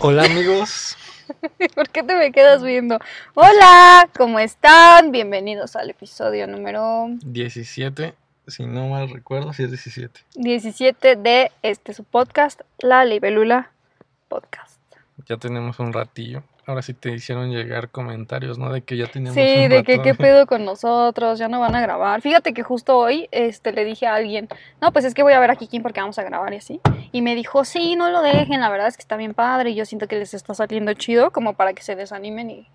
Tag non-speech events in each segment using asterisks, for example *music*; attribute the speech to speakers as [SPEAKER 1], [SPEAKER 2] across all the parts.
[SPEAKER 1] Hola amigos. *laughs*
[SPEAKER 2] ¿Por qué te me quedas viendo? Hola, ¿cómo están? Bienvenidos al episodio número
[SPEAKER 1] 17, si no mal recuerdo, si es 17.
[SPEAKER 2] 17 de este su podcast, La Libelula Podcast.
[SPEAKER 1] Ya tenemos un ratillo. Ahora sí te hicieron llegar comentarios, ¿no? De que ya teníamos
[SPEAKER 2] Sí,
[SPEAKER 1] un
[SPEAKER 2] de que qué pedo con nosotros, ya no van a grabar. Fíjate que justo hoy este, le dije a alguien, no, pues es que voy a ver a Kikín porque vamos a grabar y así. Y me dijo, sí, no lo dejen, la verdad es que está bien padre y yo siento que les está saliendo chido como para que se desanimen y,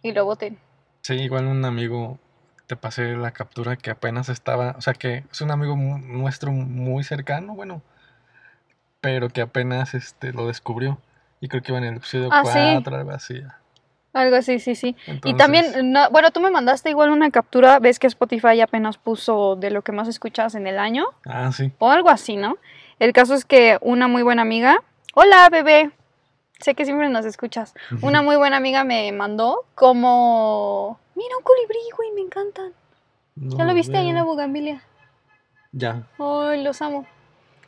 [SPEAKER 2] y lo voten.
[SPEAKER 1] Sí, igual un amigo te pasé la captura que apenas estaba, o sea que es un amigo nuestro muy cercano, bueno, pero que apenas este lo descubrió. Y creo que iba en el episodio
[SPEAKER 2] Ah, sí.
[SPEAKER 1] 4, algo así.
[SPEAKER 2] Algo así, sí, sí. Y también, no- bueno, tú me mandaste igual una captura, ves que Spotify apenas puso de lo que más escuchas en el año
[SPEAKER 1] Ah, sí.
[SPEAKER 2] o algo así, ¿no? El caso es que una muy buena amiga, hola bebé, sé que siempre nos escuchas, una muy buena amiga me mandó como, mira un colibrí, güey, me encantan. ¿Ya lo viste ahí en la bugambilia?
[SPEAKER 1] Ya.
[SPEAKER 2] Ay, los amo.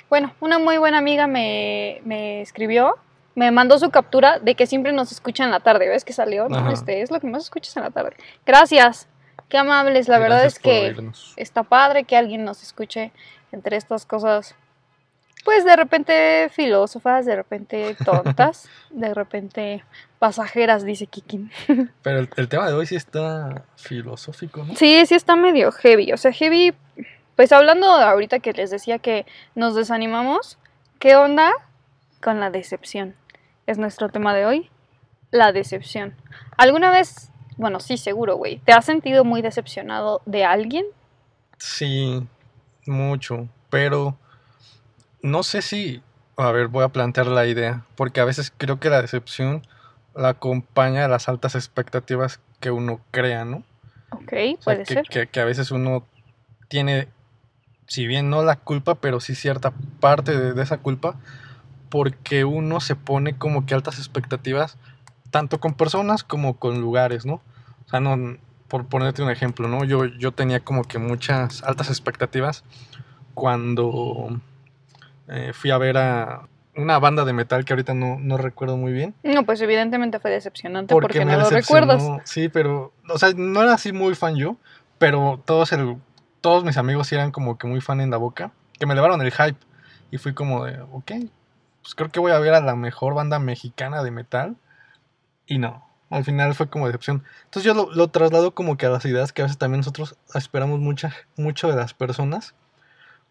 [SPEAKER 2] Bueno, una muy buena amiga me, me escribió, me mandó su captura de que siempre nos escucha en la tarde. ¿Ves que salió? No, este es lo que más escuchas en la tarde. Gracias. Qué amables. La verdad es que
[SPEAKER 1] oírnos.
[SPEAKER 2] está padre que alguien nos escuche entre estas cosas. Pues de repente filósofas, de repente *laughs* tontas, de repente pasajeras, dice Kikin. *laughs*
[SPEAKER 1] Pero el, el tema de hoy sí está filosófico, ¿no?
[SPEAKER 2] Sí, sí está medio heavy. O sea, heavy, pues hablando ahorita que les decía que nos desanimamos, ¿qué onda con la decepción? Es nuestro tema de hoy, la decepción. ¿Alguna vez, bueno, sí, seguro, güey, ¿te has sentido muy decepcionado de alguien?
[SPEAKER 1] Sí, mucho, pero no sé si, a ver, voy a plantear la idea, porque a veces creo que la decepción la acompaña a las altas expectativas que uno crea, ¿no?
[SPEAKER 2] Ok,
[SPEAKER 1] O sea,
[SPEAKER 2] puede
[SPEAKER 1] que,
[SPEAKER 2] ser.
[SPEAKER 1] que- que a veces uno tiene, si bien no la culpa, pero sí cierta parte de, de esa culpa, porque uno se pone como que altas expectativas, tanto con personas como con lugares, ¿no? O sea, no, por ponerte un ejemplo, ¿no? Yo, yo tenía como que muchas altas expectativas cuando eh, fui a ver a una banda de metal que ahorita no, no recuerdo muy bien.
[SPEAKER 2] No, pues evidentemente fue decepcionante porque,
[SPEAKER 1] me
[SPEAKER 2] no lo recuerdas.
[SPEAKER 1] Sí, pero, o sea, no era así muy fan yo, pero todos, el, todos mis amigos eran como que muy fan en la boca, que me elevaron el hype. Y fui como de, ok, pues creo que voy a ver a la mejor banda mexicana de metal. Y no, al final fue como decepción. Entonces yo lo, lo traslado como que a las ideas que a veces también nosotros esperamos mucha, mucho de las personas.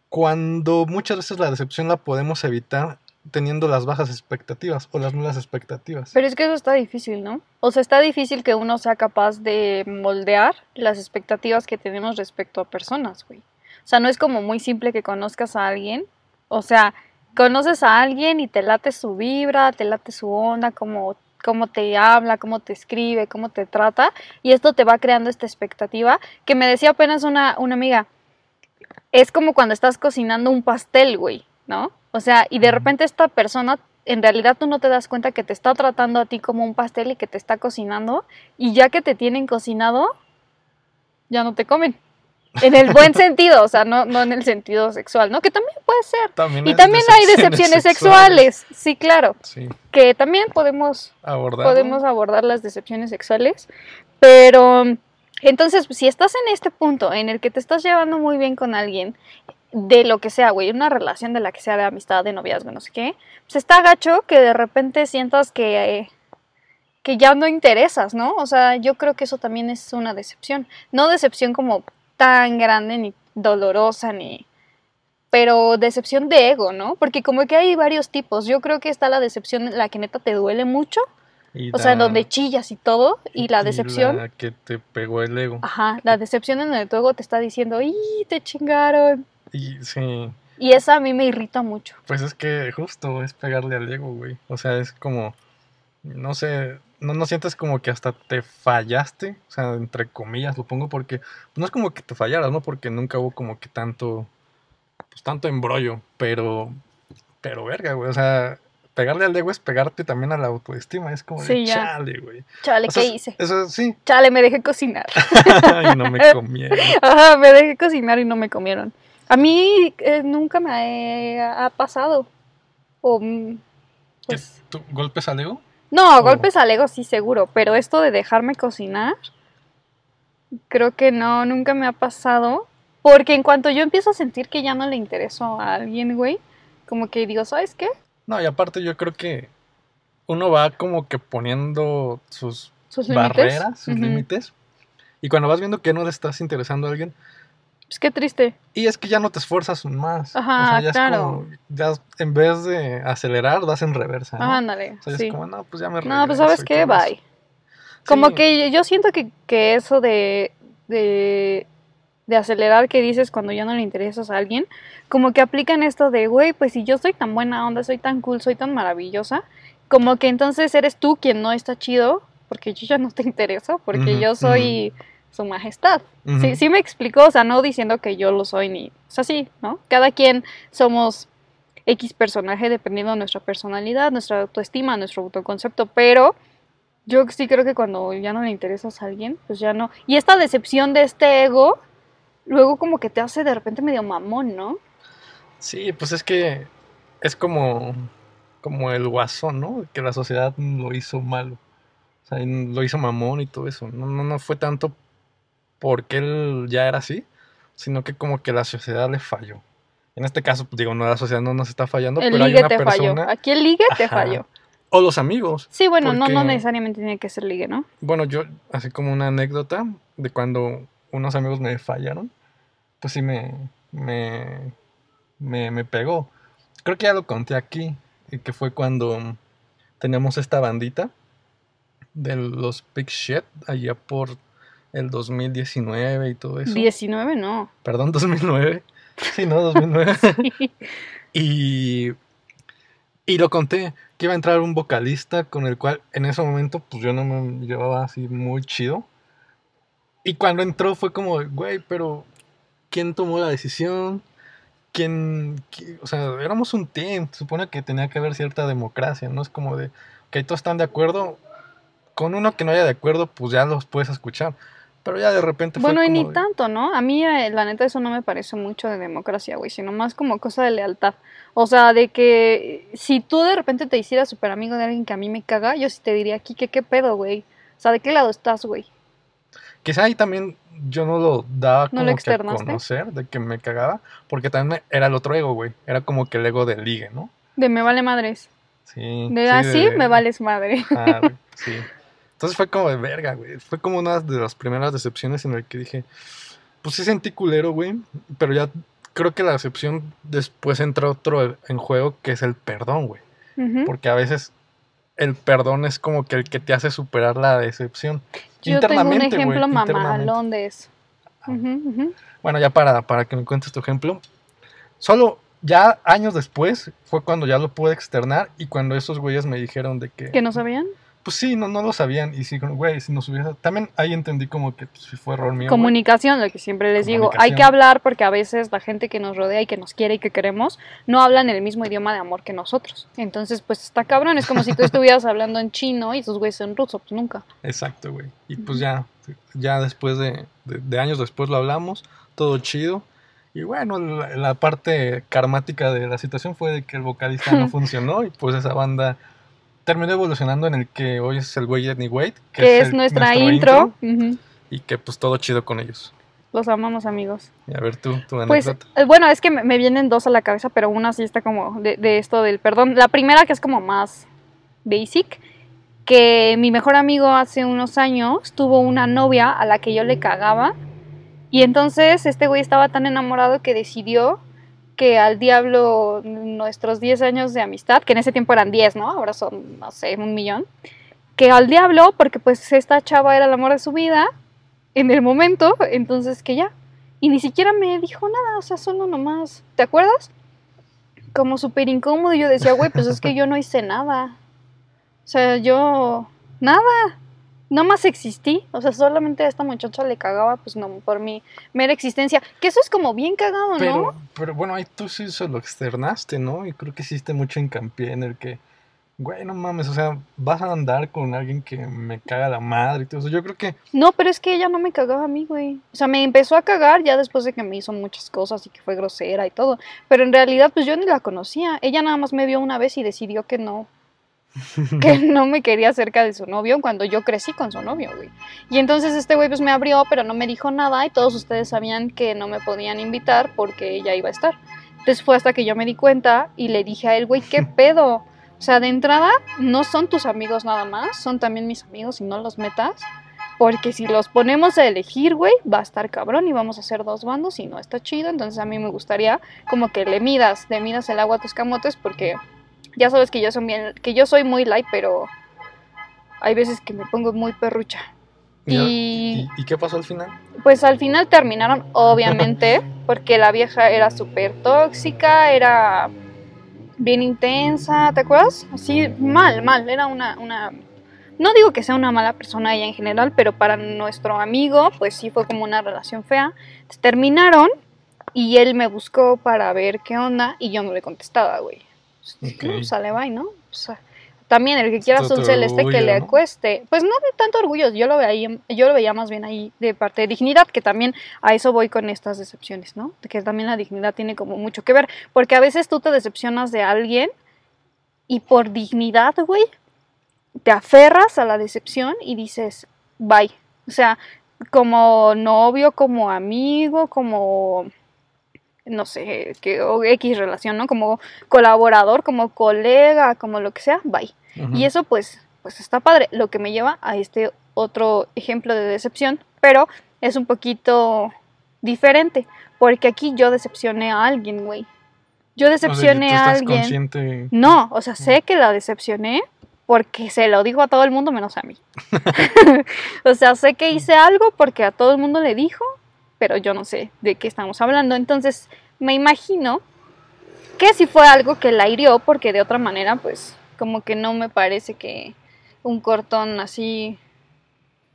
[SPEAKER 1] Cuando muchas veces la decepción la podemos evitar teniendo las bajas expectativas o las nulas expectativas.
[SPEAKER 2] Pero es que eso está difícil, ¿no? O sea, está difícil que uno sea capaz de moldear las expectativas que tenemos respecto a personas, güey. O sea, no es como muy simple que conozcas a alguien. O sea, conoces a alguien y te late su vibra, te late su onda, cómo, cómo te habla, cómo te escribe, cómo te trata. Y esto te va creando esta expectativa que me decía apenas una, una amiga. Es como cuando estás cocinando un pastel, güey, ¿no? O sea, y de repente esta persona en realidad tú no te das cuenta que te está tratando a ti como un pastel y que te está cocinando y ya que te tienen cocinado, ya no te comen. En el buen sentido, o sea, no, no en el sentido sexual, ¿no? Que también puede ser.
[SPEAKER 1] También
[SPEAKER 2] Y también hay decepciones sexuales, sí, claro,
[SPEAKER 1] Sí,
[SPEAKER 2] que también podemos,
[SPEAKER 1] abordar.
[SPEAKER 2] podemos abordar las decepciones sexuales, pero entonces, si estás en este punto en el que te estás llevando muy bien con alguien, de lo que sea, güey, una relación de la que sea de amistad, de noviazgo, no sé qué, pues está gacho que de repente sientas que, eh, que ya no interesas, ¿no? O sea, yo creo que eso también es una decepción. No decepción como tan grande ni dolorosa ni pero decepción de ego, ¿no? Porque como que hay varios tipos. Yo creo que está la decepción en la que neta te duele mucho,
[SPEAKER 1] Y
[SPEAKER 2] o sea, en
[SPEAKER 1] la-
[SPEAKER 2] donde chillas y todo, y la
[SPEAKER 1] y
[SPEAKER 2] decepción,
[SPEAKER 1] la que te pegó el ego.
[SPEAKER 2] ajá, la decepción en donde tu ego te está diciendo, ¡y te chingaron!
[SPEAKER 1] Y sí,
[SPEAKER 2] Y esa a mí me irrita mucho.
[SPEAKER 1] pues es que justo es pegarle al ego, güey. O sea, es como, no sé, no, no sientes como que hasta te fallaste, o sea, entre comillas, lo pongo porque no es como que te fallaras, ¿no? Porque nunca hubo como que tanto, pues tanto embrollo, pero, pero verga, güey, o sea, pegarle al ego es pegarte también a la autoestima, es como de
[SPEAKER 2] Sí, ya.
[SPEAKER 1] chale, güey.
[SPEAKER 2] Chale,
[SPEAKER 1] O sea,
[SPEAKER 2] ¿qué hice?
[SPEAKER 1] Eso sí,
[SPEAKER 2] Chale, me dejé cocinar. *laughs*
[SPEAKER 1] y no me *laughs* comieron.
[SPEAKER 2] Ajá, me dejé cocinar y no me comieron. A mí eh, nunca me ha pasado. O, mm,
[SPEAKER 1] ¿Qué,
[SPEAKER 2] pues...
[SPEAKER 1] tú- ¿Golpes al ego?
[SPEAKER 2] No, golpes al ego sí seguro, pero esto de dejarme cocinar, creo que no, nunca me ha pasado. Porque en cuanto yo empiezo a sentir que ya no le intereso a alguien, güey, como que digo, ¿sabes qué?
[SPEAKER 1] No, y aparte yo creo que uno va como que poniendo sus
[SPEAKER 2] Sus
[SPEAKER 1] barreras, sus límites. Y cuando vas viendo que no le estás interesando a alguien,
[SPEAKER 2] Pues qué triste.
[SPEAKER 1] y es que ya no te esfuerzas más.
[SPEAKER 2] Ajá,
[SPEAKER 1] o sea, ya
[SPEAKER 2] claro.
[SPEAKER 1] es como, ya en vez de acelerar, vas en reversa. ¿no?
[SPEAKER 2] Ah, ándale.
[SPEAKER 1] o sea,
[SPEAKER 2] sí.
[SPEAKER 1] es como, no, pues ya me
[SPEAKER 2] No, pues sabes qué,
[SPEAKER 1] eso.
[SPEAKER 2] bye. Como
[SPEAKER 1] Sí.
[SPEAKER 2] que yo siento que, que eso de, de, de acelerar que dices cuando ya no le interesas a alguien, como que aplican esto de, güey, pues si yo soy tan buena onda, soy tan cool, soy tan maravillosa, como que entonces eres tú quien no está chido, porque yo ya no te *laughs* intereso, porque yo soy su majestad.
[SPEAKER 1] Ujú.
[SPEAKER 2] Sí, sí me explico, o sea, no diciendo que yo lo soy ni, o sea, sí, ¿no? Cada quien somos X personaje dependiendo de nuestra personalidad, nuestra autoestima, nuestro autoconcepto, pero yo sí creo que cuando ya no le interesas a alguien, pues ya no. Y esta decepción de este ego, luego como que te hace de repente medio mamón, ¿no?
[SPEAKER 1] Sí, pues es que es como, como el guasón, ¿no? Que la sociedad lo hizo malo. O sea, lo hizo mamón y todo eso. No, no, no fue tanto porque él ya era así, sino que como que la sociedad le falló. En este caso, pues, digo, no, la sociedad no nos está fallando,
[SPEAKER 2] el
[SPEAKER 1] pero hay una
[SPEAKER 2] te
[SPEAKER 1] persona.
[SPEAKER 2] falló. Aquí el ligue te falló.
[SPEAKER 1] O los amigos.
[SPEAKER 2] Sí, bueno, no, no necesariamente tiene que ser ligue, ¿no?
[SPEAKER 1] Bueno, yo, así como una anécdota de cuando unos amigos me fallaron, pues sí me, me, me, me pegó. Creo que ya lo conté aquí, y que fue cuando teníamos esta bandita de los Big Shit allá por el 2019 y todo eso.
[SPEAKER 2] 19 no.
[SPEAKER 1] Perdón, 2009. Sí, no, 2009. *laughs* y, y lo conté, que iba a entrar un vocalista con el cual en ese momento pues yo no me llevaba así muy chido. Y cuando entró fue como, güey, pero ¿quién tomó la decisión? ¿Quién, qui- O sea, éramos un team, se supone que tenía que haber cierta democracia, ¿no? Es como de, que todos están de acuerdo, con uno que no haya de acuerdo, pues ya los puedes escuchar. Pero ya de repente fue
[SPEAKER 2] Bueno, y
[SPEAKER 1] como
[SPEAKER 2] ni
[SPEAKER 1] de-
[SPEAKER 2] tanto, ¿no? A mí, eh, la neta, eso no me parece mucho de democracia, güey, sino más como cosa de lealtad. O sea, de que si tú de repente te hicieras súper amigo de alguien que a mí me caga, yo sí te diría, aquí, ¿qué, qué pedo, güey? O sea, ¿de qué lado estás, güey?
[SPEAKER 1] Quizá ahí también yo no lo daba
[SPEAKER 2] ¿No
[SPEAKER 1] como
[SPEAKER 2] lo
[SPEAKER 1] que a conocer de que me cagaba, porque también me- era el otro ego, güey. Era como que el ego del ligue, ¿no?
[SPEAKER 2] De me vale madres.
[SPEAKER 1] Sí.
[SPEAKER 2] De
[SPEAKER 1] sí,
[SPEAKER 2] así
[SPEAKER 1] de-
[SPEAKER 2] me vales madre.
[SPEAKER 1] Ah, sí. Entonces fue como de verga, güey. Fue como una de las primeras decepciones en el que dije, pues sí sentí culero, güey, pero ya creo que la decepción después entra otro en juego que es el perdón, güey. Porque a veces el perdón es como que el que te hace superar la decepción.
[SPEAKER 2] Yo tengo un
[SPEAKER 1] internamente,
[SPEAKER 2] ejemplo
[SPEAKER 1] internamente.
[SPEAKER 2] mamalón de eso. Ujú.
[SPEAKER 1] Bueno, ya para, para que me cuentes tu ejemplo. Solo ya años después fue cuando ya lo pude externar y cuando esos güeyes me dijeron de que...
[SPEAKER 2] ¿Que no sabían?
[SPEAKER 1] Pues sí, no, no lo sabían y sí, como, güey, si nos hubiera... También ahí entendí como que pues, fue error mío.
[SPEAKER 2] Comunicación, lo que siempre les digo. Hay que hablar porque a veces la gente que nos rodea y que nos quiere y que queremos no hablan el mismo idioma de amor que nosotros. Entonces, pues está cabrón. Es como si tú estuvieras *laughs* hablando en chino y tus güeyes en ruso. Pues nunca.
[SPEAKER 1] Exacto, güey. Y pues ya, ya después de, de- de años después lo hablamos, todo chido. Y bueno, la, la parte karmática de la situación fue de que el vocalista no *laughs* funcionó y pues esa banda terminó evolucionando en el que hoy es el güey Edney Wade,
[SPEAKER 2] Que es,
[SPEAKER 1] el-
[SPEAKER 2] nuestra intro.
[SPEAKER 1] Y que pues todo chido con ellos.
[SPEAKER 2] Los amamos, amigos.
[SPEAKER 1] Y a ver tú, tu
[SPEAKER 2] Pues,
[SPEAKER 1] anécdota.
[SPEAKER 2] eh, bueno, es que me, me vienen dos a la cabeza, pero una sí está como de, de esto del perdón. La primera que es como más basic, que mi mejor amigo hace unos años tuvo una novia a la que yo le cagaba. Y entonces este güey estaba tan enamorado que decidió que al diablo nuestros 10 años de amistad, que en ese tiempo eran 10, ¿no? Ahora son, no sé, un millón. Que al diablo, porque pues esta chava era el amor de su vida en el momento, entonces que ya, y ni siquiera me dijo nada, o sea, solo nomás, ¿te acuerdas? Como súper incómodo yo decía, güey, pues es que yo no hice nada. O sea, yo, nada, nada más existí. O sea, solamente a esta muchacha le cagaba, pues no, por mi mera existencia. Que eso es como bien cagado, ¿no?
[SPEAKER 1] Pero, pero bueno, ahí tú sí se lo externaste, ¿no? Y creo que hiciste mucho hincapié en el que, güey, no mames, o sea, vas a andar con alguien que me caga la madre y todo eso. Yo creo que
[SPEAKER 2] No, pero es que ella no me cagaba a mí, güey. O sea, me empezó a cagar ya después de que me hizo muchas cosas y que fue grosera y todo. Pero en realidad, pues yo ni la conocía. Ella nada más me vio una vez y decidió que no, *laughs* que no me quería cerca de su novio cuando yo crecí con su novio, güey. Y entonces este güey pues me abrió, pero no me dijo nada y todos ustedes sabían que no me podían invitar porque ella iba a estar. Entonces fue hasta que yo me di cuenta y le dije a él, güey, ¿qué *laughs* pedo? O sea, de entrada no son tus amigos nada más, son también mis amigos y no los metas. Porque si los ponemos a elegir, güey, va a estar cabrón y vamos a hacer dos bandos y no está chido. Entonces a mí me gustaría como que le midas, le midas el agua a tus camotes porque ya sabes que yo soy bien, que yo soy muy light, pero hay veces que me pongo muy perrucha.
[SPEAKER 1] ¿Y,
[SPEAKER 2] Y
[SPEAKER 1] y- y qué pasó al final?
[SPEAKER 2] pues al final terminaron, obviamente, *laughs* porque la vieja era súper tóxica, era bien intensa, ¿te acuerdas? Así, mal, mal, era una, una... No digo que sea una mala persona ella en general, pero para nuestro amigo, pues sí fue como una relación fea. Terminaron y él me buscó para ver qué onda y yo no le contestaba, güey.
[SPEAKER 1] Ok.
[SPEAKER 2] No, sale, bye, ¿no? O sea, también el que quiera
[SPEAKER 1] tu
[SPEAKER 2] celeste que le
[SPEAKER 1] ¿no?
[SPEAKER 2] acueste. Pues no de tanto orgullo, yo lo, veía, yo lo veía más bien ahí de parte de dignidad, que también a eso voy con estas decepciones, ¿no? Que también la dignidad tiene como mucho que ver, porque a veces tú te decepcionas de alguien y por dignidad, güey, te aferras a la decepción y dices, bye. O sea, como novio, como amigo, como no sé, que o X relación, ¿no? Como colaborador, como colega, como lo que sea, bye. Y eso pues, pues está padre, lo que me lleva a este otro ejemplo de decepción, pero es un poquito diferente, porque aquí yo decepcioné a alguien, güey. Yo
[SPEAKER 1] O sea,
[SPEAKER 2] decepcioné
[SPEAKER 1] tú
[SPEAKER 2] a
[SPEAKER 1] estás
[SPEAKER 2] alguien.
[SPEAKER 1] consciente.
[SPEAKER 2] No, o sea, sé que la decepcioné porque se lo dijo a todo el mundo menos a mí. *laughs* *laughs* o sea, sé que hice algo porque a todo el mundo le dijo, pero yo no sé de qué estamos hablando. Entonces, me imagino que si fue algo que la hirió, porque de otra manera, pues, como que no me parece que un cortón así,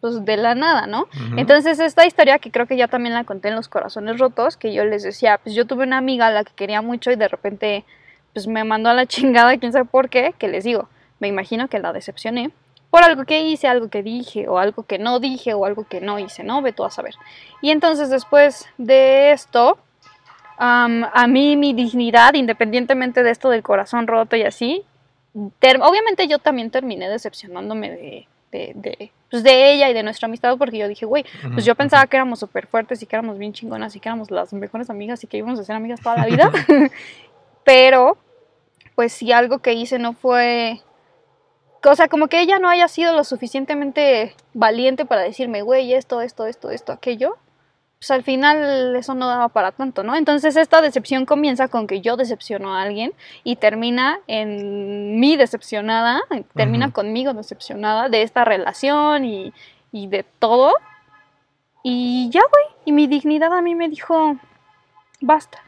[SPEAKER 2] pues de la nada, ¿no? Entonces, esta historia que creo que ya también la conté en Los Corazones Rotos, que yo les decía, pues yo tuve una amiga a la que quería mucho y de repente, pues me mandó a la *laughs* chingada, quién sabe por qué, que les digo, me imagino que la decepcioné por algo que hice, algo que dije, o algo que no dije, o algo que no hice, ¿no? Ve tú a saber. Y entonces, después de esto, a mí mi dignidad, independientemente de esto del corazón roto y así, obviamente yo también terminé decepcionándome de, de, de, pues de ella y de nuestra amistad porque yo dije, güey, pues yo pensaba que éramos súper fuertes y que éramos bien chingonas y que éramos las mejores amigas y que íbamos a ser amigas toda la vida. *laughs* *laughs* Pero, pues si algo que hice no fue... O sea, como que ella no haya sido lo suficientemente valiente para decirme, güey, esto, esto, esto, esto, aquello, pues al final eso no daba para tanto, ¿no? Entonces esta decepción comienza con que yo decepciono a alguien y termina en mí decepcionada, termina conmigo decepcionada de esta relación y, y de todo. Y ya, güey, y mi dignidad a mí me dijo, basta.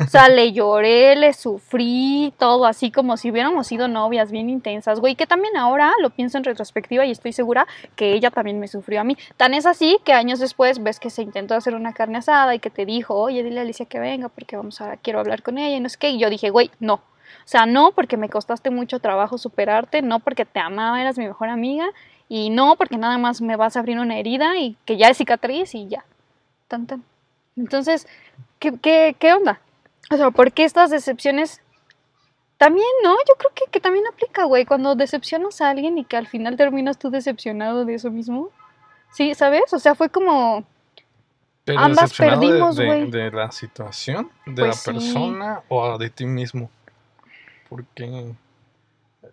[SPEAKER 2] O sea, le lloré, le sufrí, todo así como si hubiéramos sido novias bien intensas, güey, que también ahora lo pienso en retrospectiva y estoy segura que ella también me sufrió a mí. Tan es así que años después ves que se intentó hacer una carne asada y que te dijo, oye, dile a Alicia que venga porque vamos a, quiero hablar con ella y no sé qué, y yo dije, güey, no. O sea, no porque me costaste mucho trabajo superarte, no porque te amaba, eras mi mejor amiga, y no porque nada más me vas a abrir una herida y que ya es cicatriz y ya. Tan, tan. Entonces, ¿qué, qué, qué onda? O sea, ¿por qué estas decepciones? También, ¿no? Yo creo que, que también aplica, güey, cuando decepcionas a alguien y que al final terminas tú decepcionado de eso mismo. Sí, ¿sabes? O sea, fue como...
[SPEAKER 1] Pero
[SPEAKER 2] ambas
[SPEAKER 1] de-
[SPEAKER 2] perdimos,
[SPEAKER 1] de,
[SPEAKER 2] güey.
[SPEAKER 1] de la situación, de
[SPEAKER 2] Pues
[SPEAKER 1] la persona o de ti mismo. Porque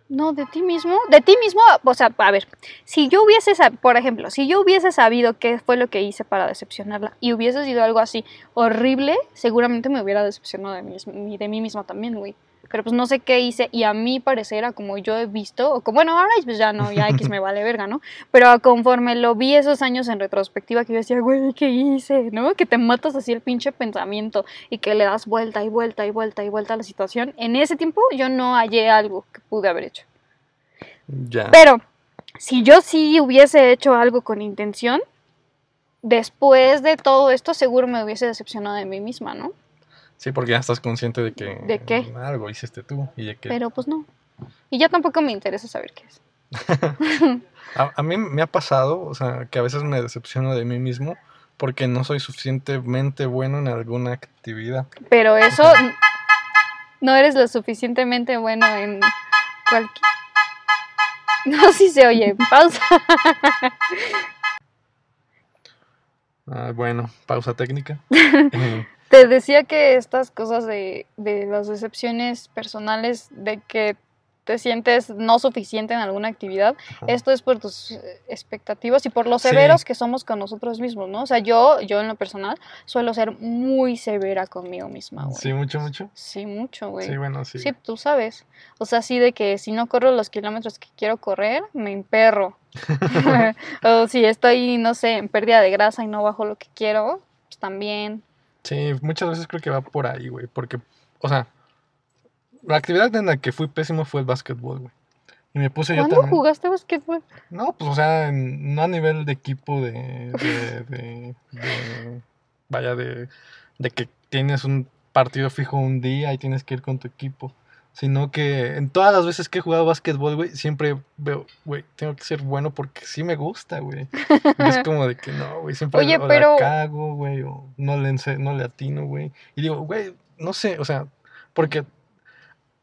[SPEAKER 2] No, de ti mismo. De ti mismo, o sea, a ver, si yo hubiese, por ejemplo, si yo hubiese sabido qué fue lo que hice para decepcionarla y hubiese sido algo así horrible, seguramente me hubiera decepcionado de mí, de mí misma también, güey. Pero pues no sé qué hice y a mi parecer, a como yo he visto, o como, bueno, ahora pues ya no, ya X me vale verga, ¿no? Pero conforme lo vi esos años en retrospectiva, que yo decía, güey, ¿qué hice? ¿No? Que te matas así el pinche pensamiento y que le das vuelta y vuelta y vuelta y vuelta a la situación. En ese tiempo yo no hallé algo que pude haber hecho.
[SPEAKER 1] ya.
[SPEAKER 2] Pero si yo sí hubiese hecho algo con intención, después de todo esto seguro me hubiese decepcionado de mí misma, ¿no?
[SPEAKER 1] Sí, porque ya estás consciente de que
[SPEAKER 2] ¿De qué?
[SPEAKER 1] algo hiciste tú y de que
[SPEAKER 2] Pero pues no. Y ya tampoco me interesa saber qué es. *laughs*
[SPEAKER 1] a, a mí me ha pasado, o sea, que a veces me decepciono de mí mismo porque no soy suficientemente bueno en alguna actividad.
[SPEAKER 2] Pero eso no eres lo suficientemente bueno en cualquier... No, sí se oye. Pausa.
[SPEAKER 1] Ah, bueno, pausa técnica. *laughs* Eh,
[SPEAKER 2] Te decía que estas cosas de, de las decepciones personales, de que te sientes no suficiente en alguna actividad,
[SPEAKER 1] ajá.
[SPEAKER 2] esto es por tus eh, expectativas y por lo
[SPEAKER 1] Sí.
[SPEAKER 2] severos que somos con nosotros mismos, ¿no? O sea, yo, yo en lo personal suelo ser muy severa conmigo misma, güey.
[SPEAKER 1] Sí, mucho, mucho.
[SPEAKER 2] Sí, mucho, güey.
[SPEAKER 1] Sí, bueno, sí.
[SPEAKER 2] Sí, tú sabes. O sea, sí de que si no corro los kilómetros que quiero correr, me emperro. *laughs* *laughs* o si estoy, no sé, en pérdida de grasa y no bajo lo que quiero, pues también.
[SPEAKER 1] Sí, muchas veces creo que va por ahí, güey. Porque, o sea, la actividad en la que fui pésimo fue el básquetbol, güey. Y me puse yo
[SPEAKER 2] ¿Cuándo
[SPEAKER 1] también.
[SPEAKER 2] jugaste basquetbol?
[SPEAKER 1] No, pues, o sea, en- no a nivel de equipo de. de, de- de- vaya, de, de que tienes un partido fijo un día y tienes que ir con tu equipo. Sino que en todas las veces que he jugado básquetbol, güey, siempre veo, güey, tengo que ser bueno porque sí me gusta, güey. Es como de que no, güey, siempre
[SPEAKER 2] Oye,
[SPEAKER 1] o la
[SPEAKER 2] pero-
[SPEAKER 1] cago, güey, o no le, ense- no le atino, güey. Y digo, güey, no sé, o sea, porque,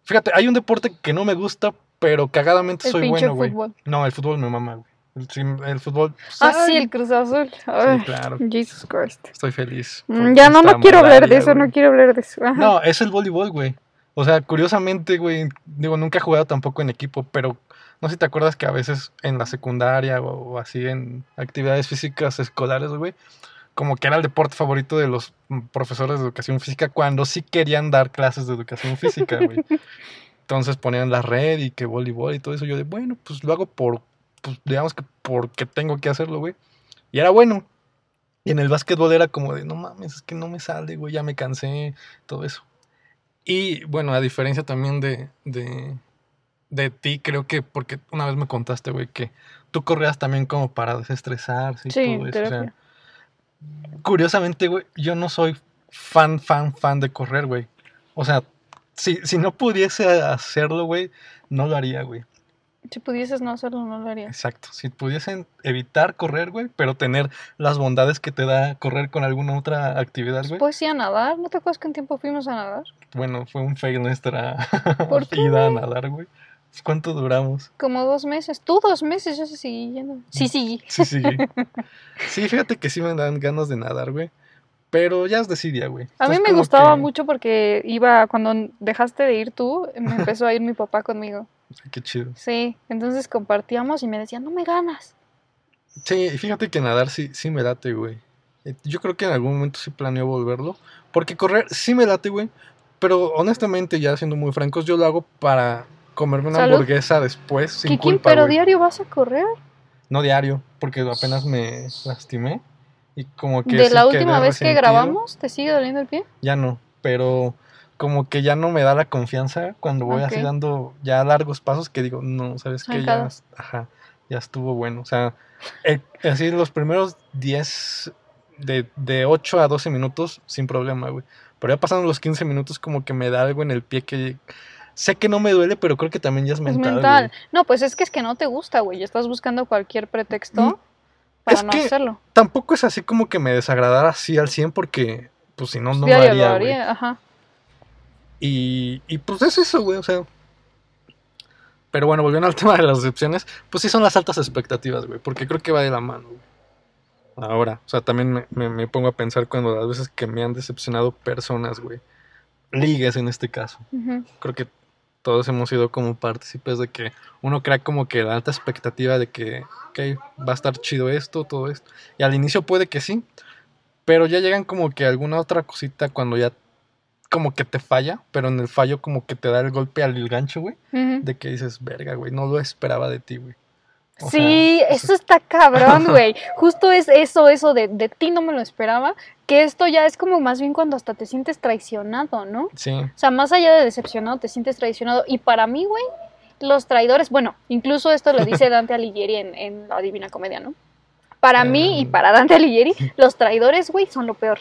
[SPEAKER 1] fíjate, hay un deporte que no me gusta, pero cagadamente
[SPEAKER 2] El
[SPEAKER 1] soy bueno, güey.
[SPEAKER 2] fútbol.
[SPEAKER 1] No, el fútbol me mama, güey. El, sí, el fútbol. pues,
[SPEAKER 2] Ah, sí, el Cruz Azul.
[SPEAKER 1] sí,
[SPEAKER 2] Ay,
[SPEAKER 1] claro.
[SPEAKER 2] Jesus Christ.
[SPEAKER 1] Estoy feliz.
[SPEAKER 2] Mm, Ya no, no quiero hablar de eso, no quiero hablar de eso. Ajá.
[SPEAKER 1] No, es el voleibol, güey. O sea, curiosamente, güey, digo, nunca he jugado tampoco en equipo, pero no sé si te acuerdas que a veces en la secundaria o, así en actividades físicas escolares, güey, como que era el deporte favorito de los mm, profesores de educación física cuando sí querían dar clases de educación física, güey. Entonces ponían la red y que voleibol y todo eso. Yo de, bueno, pues lo hago por, pues digamos que porque tengo que hacerlo, güey. Y era bueno. Y en el básquetbol era como de, no mames, es que no me sale, güey, ya me cansé, todo eso. Y bueno, a diferencia también de, de, de ti, creo que, porque una vez me contaste, güey, que tú corrías también como para desestresarse y
[SPEAKER 2] Sí,
[SPEAKER 1] todo eso. o sea,
[SPEAKER 2] terapia.
[SPEAKER 1] curiosamente, güey, yo no soy fan, fan, fan de correr, güey. O sea, si, si no pudiese hacerlo, güey, no lo haría, güey.
[SPEAKER 2] Si pudieses no hacerlo, no lo harías.
[SPEAKER 1] Exacto. Si pudiesen evitar correr, güey, pero tener las bondades que te da correr con alguna otra actividad, güey.
[SPEAKER 2] Pues sí, a nadar. ¿No te acuerdas que un tiempo fuimos a nadar?
[SPEAKER 1] Bueno, fue un fail nuestra *laughs*
[SPEAKER 2] ¿Por *laughs* qué,
[SPEAKER 1] ida a nadar, güey. Pues, ¿Cuánto duramos?
[SPEAKER 2] Como dos meses. Tú dos meses, yo sí seguí yendo. *laughs* Sí, sí.
[SPEAKER 1] Sí, sí. sí, fíjate que sí me dan ganas de nadar, güey. Pero ya es desidia, güey.
[SPEAKER 2] A mí me gustaba
[SPEAKER 1] que-
[SPEAKER 2] mucho porque iba, cuando dejaste de ir tú, me empezó a ir mi papá conmigo.
[SPEAKER 1] Qué chido.
[SPEAKER 2] Sí, entonces compartíamos y me decían, no me ganas.
[SPEAKER 1] Sí, y fíjate que nadar sí, sí me late, güey. Eh, Yo creo que en algún momento sí planeo volverlo. Porque correr sí me late, güey. Pero honestamente, ya siendo muy francos, yo lo hago para comerme una
[SPEAKER 2] Salud.
[SPEAKER 1] hamburguesa después sin
[SPEAKER 2] Kikín,
[SPEAKER 1] culpa,
[SPEAKER 2] pero diario vas a correr.
[SPEAKER 1] No diario, porque apenas me lastimé. Y como que
[SPEAKER 2] De la última vez que grabamos, ¿te sigue doliendo el pie?
[SPEAKER 1] Ya no, pero como que ya no me da la confianza cuando voy así dando ya largos pasos que digo, no, sabes que ya, ajá, ya estuvo bueno. O sea, el- así los primeros 10, de, de 8 a 12 minutos, sin problema, güey. Pero ya pasando los 15 minutos, como que me da algo en el pie que sé que no me duele, pero creo que también ya es
[SPEAKER 2] Es
[SPEAKER 1] mental.
[SPEAKER 2] mental.
[SPEAKER 1] güey.
[SPEAKER 2] No, pues es que es que no te gusta, güey. Estás buscando cualquier pretexto para
[SPEAKER 1] es
[SPEAKER 2] no
[SPEAKER 1] que
[SPEAKER 2] hacerlo.
[SPEAKER 1] Tampoco es así como que me desagradara así al 100 porque, pues si no, no lo
[SPEAKER 2] diario
[SPEAKER 1] haría,
[SPEAKER 2] lo
[SPEAKER 1] güey.
[SPEAKER 2] haría, ajá.
[SPEAKER 1] Y, y pues es eso, güey, o sea. Pero bueno, volviendo al *laughs* tema de las decepciones, pues sí son las altas expectativas, güey, porque creo que va de la mano, güey. Ahora, o sea, también me, me- me pongo a pensar cuando las veces que me han decepcionado personas, güey. Ligues en este caso. Creo que todos hemos sido como partícipes de que uno crea como que la alta expectativa de que, ok, va a estar chido esto, todo esto. Y al inicio puede que sí, pero ya llegan como que alguna otra cosita cuando ya como que te falla, pero en el fallo como que te da el golpe al gancho, güey, de que dices, verga, güey, no lo esperaba de ti, güey. O
[SPEAKER 2] Sí,
[SPEAKER 1] sea,
[SPEAKER 2] eso está cabrón, *laughs* güey. Justo es eso, eso de, de ti no me lo esperaba. Que esto ya es como más bien cuando hasta te sientes traicionado, ¿no?
[SPEAKER 1] Sí,
[SPEAKER 2] O sea, más allá de decepcionado, te sientes traicionado. Y para mí, güey, los traidores, bueno, incluso esto lo dice *laughs* Dante Alighieri en, en La Divina Comedia, ¿no? Para mí y
[SPEAKER 1] Em.
[SPEAKER 2] para Dante Alighieri, *laughs* los traidores, güey, son lo peor.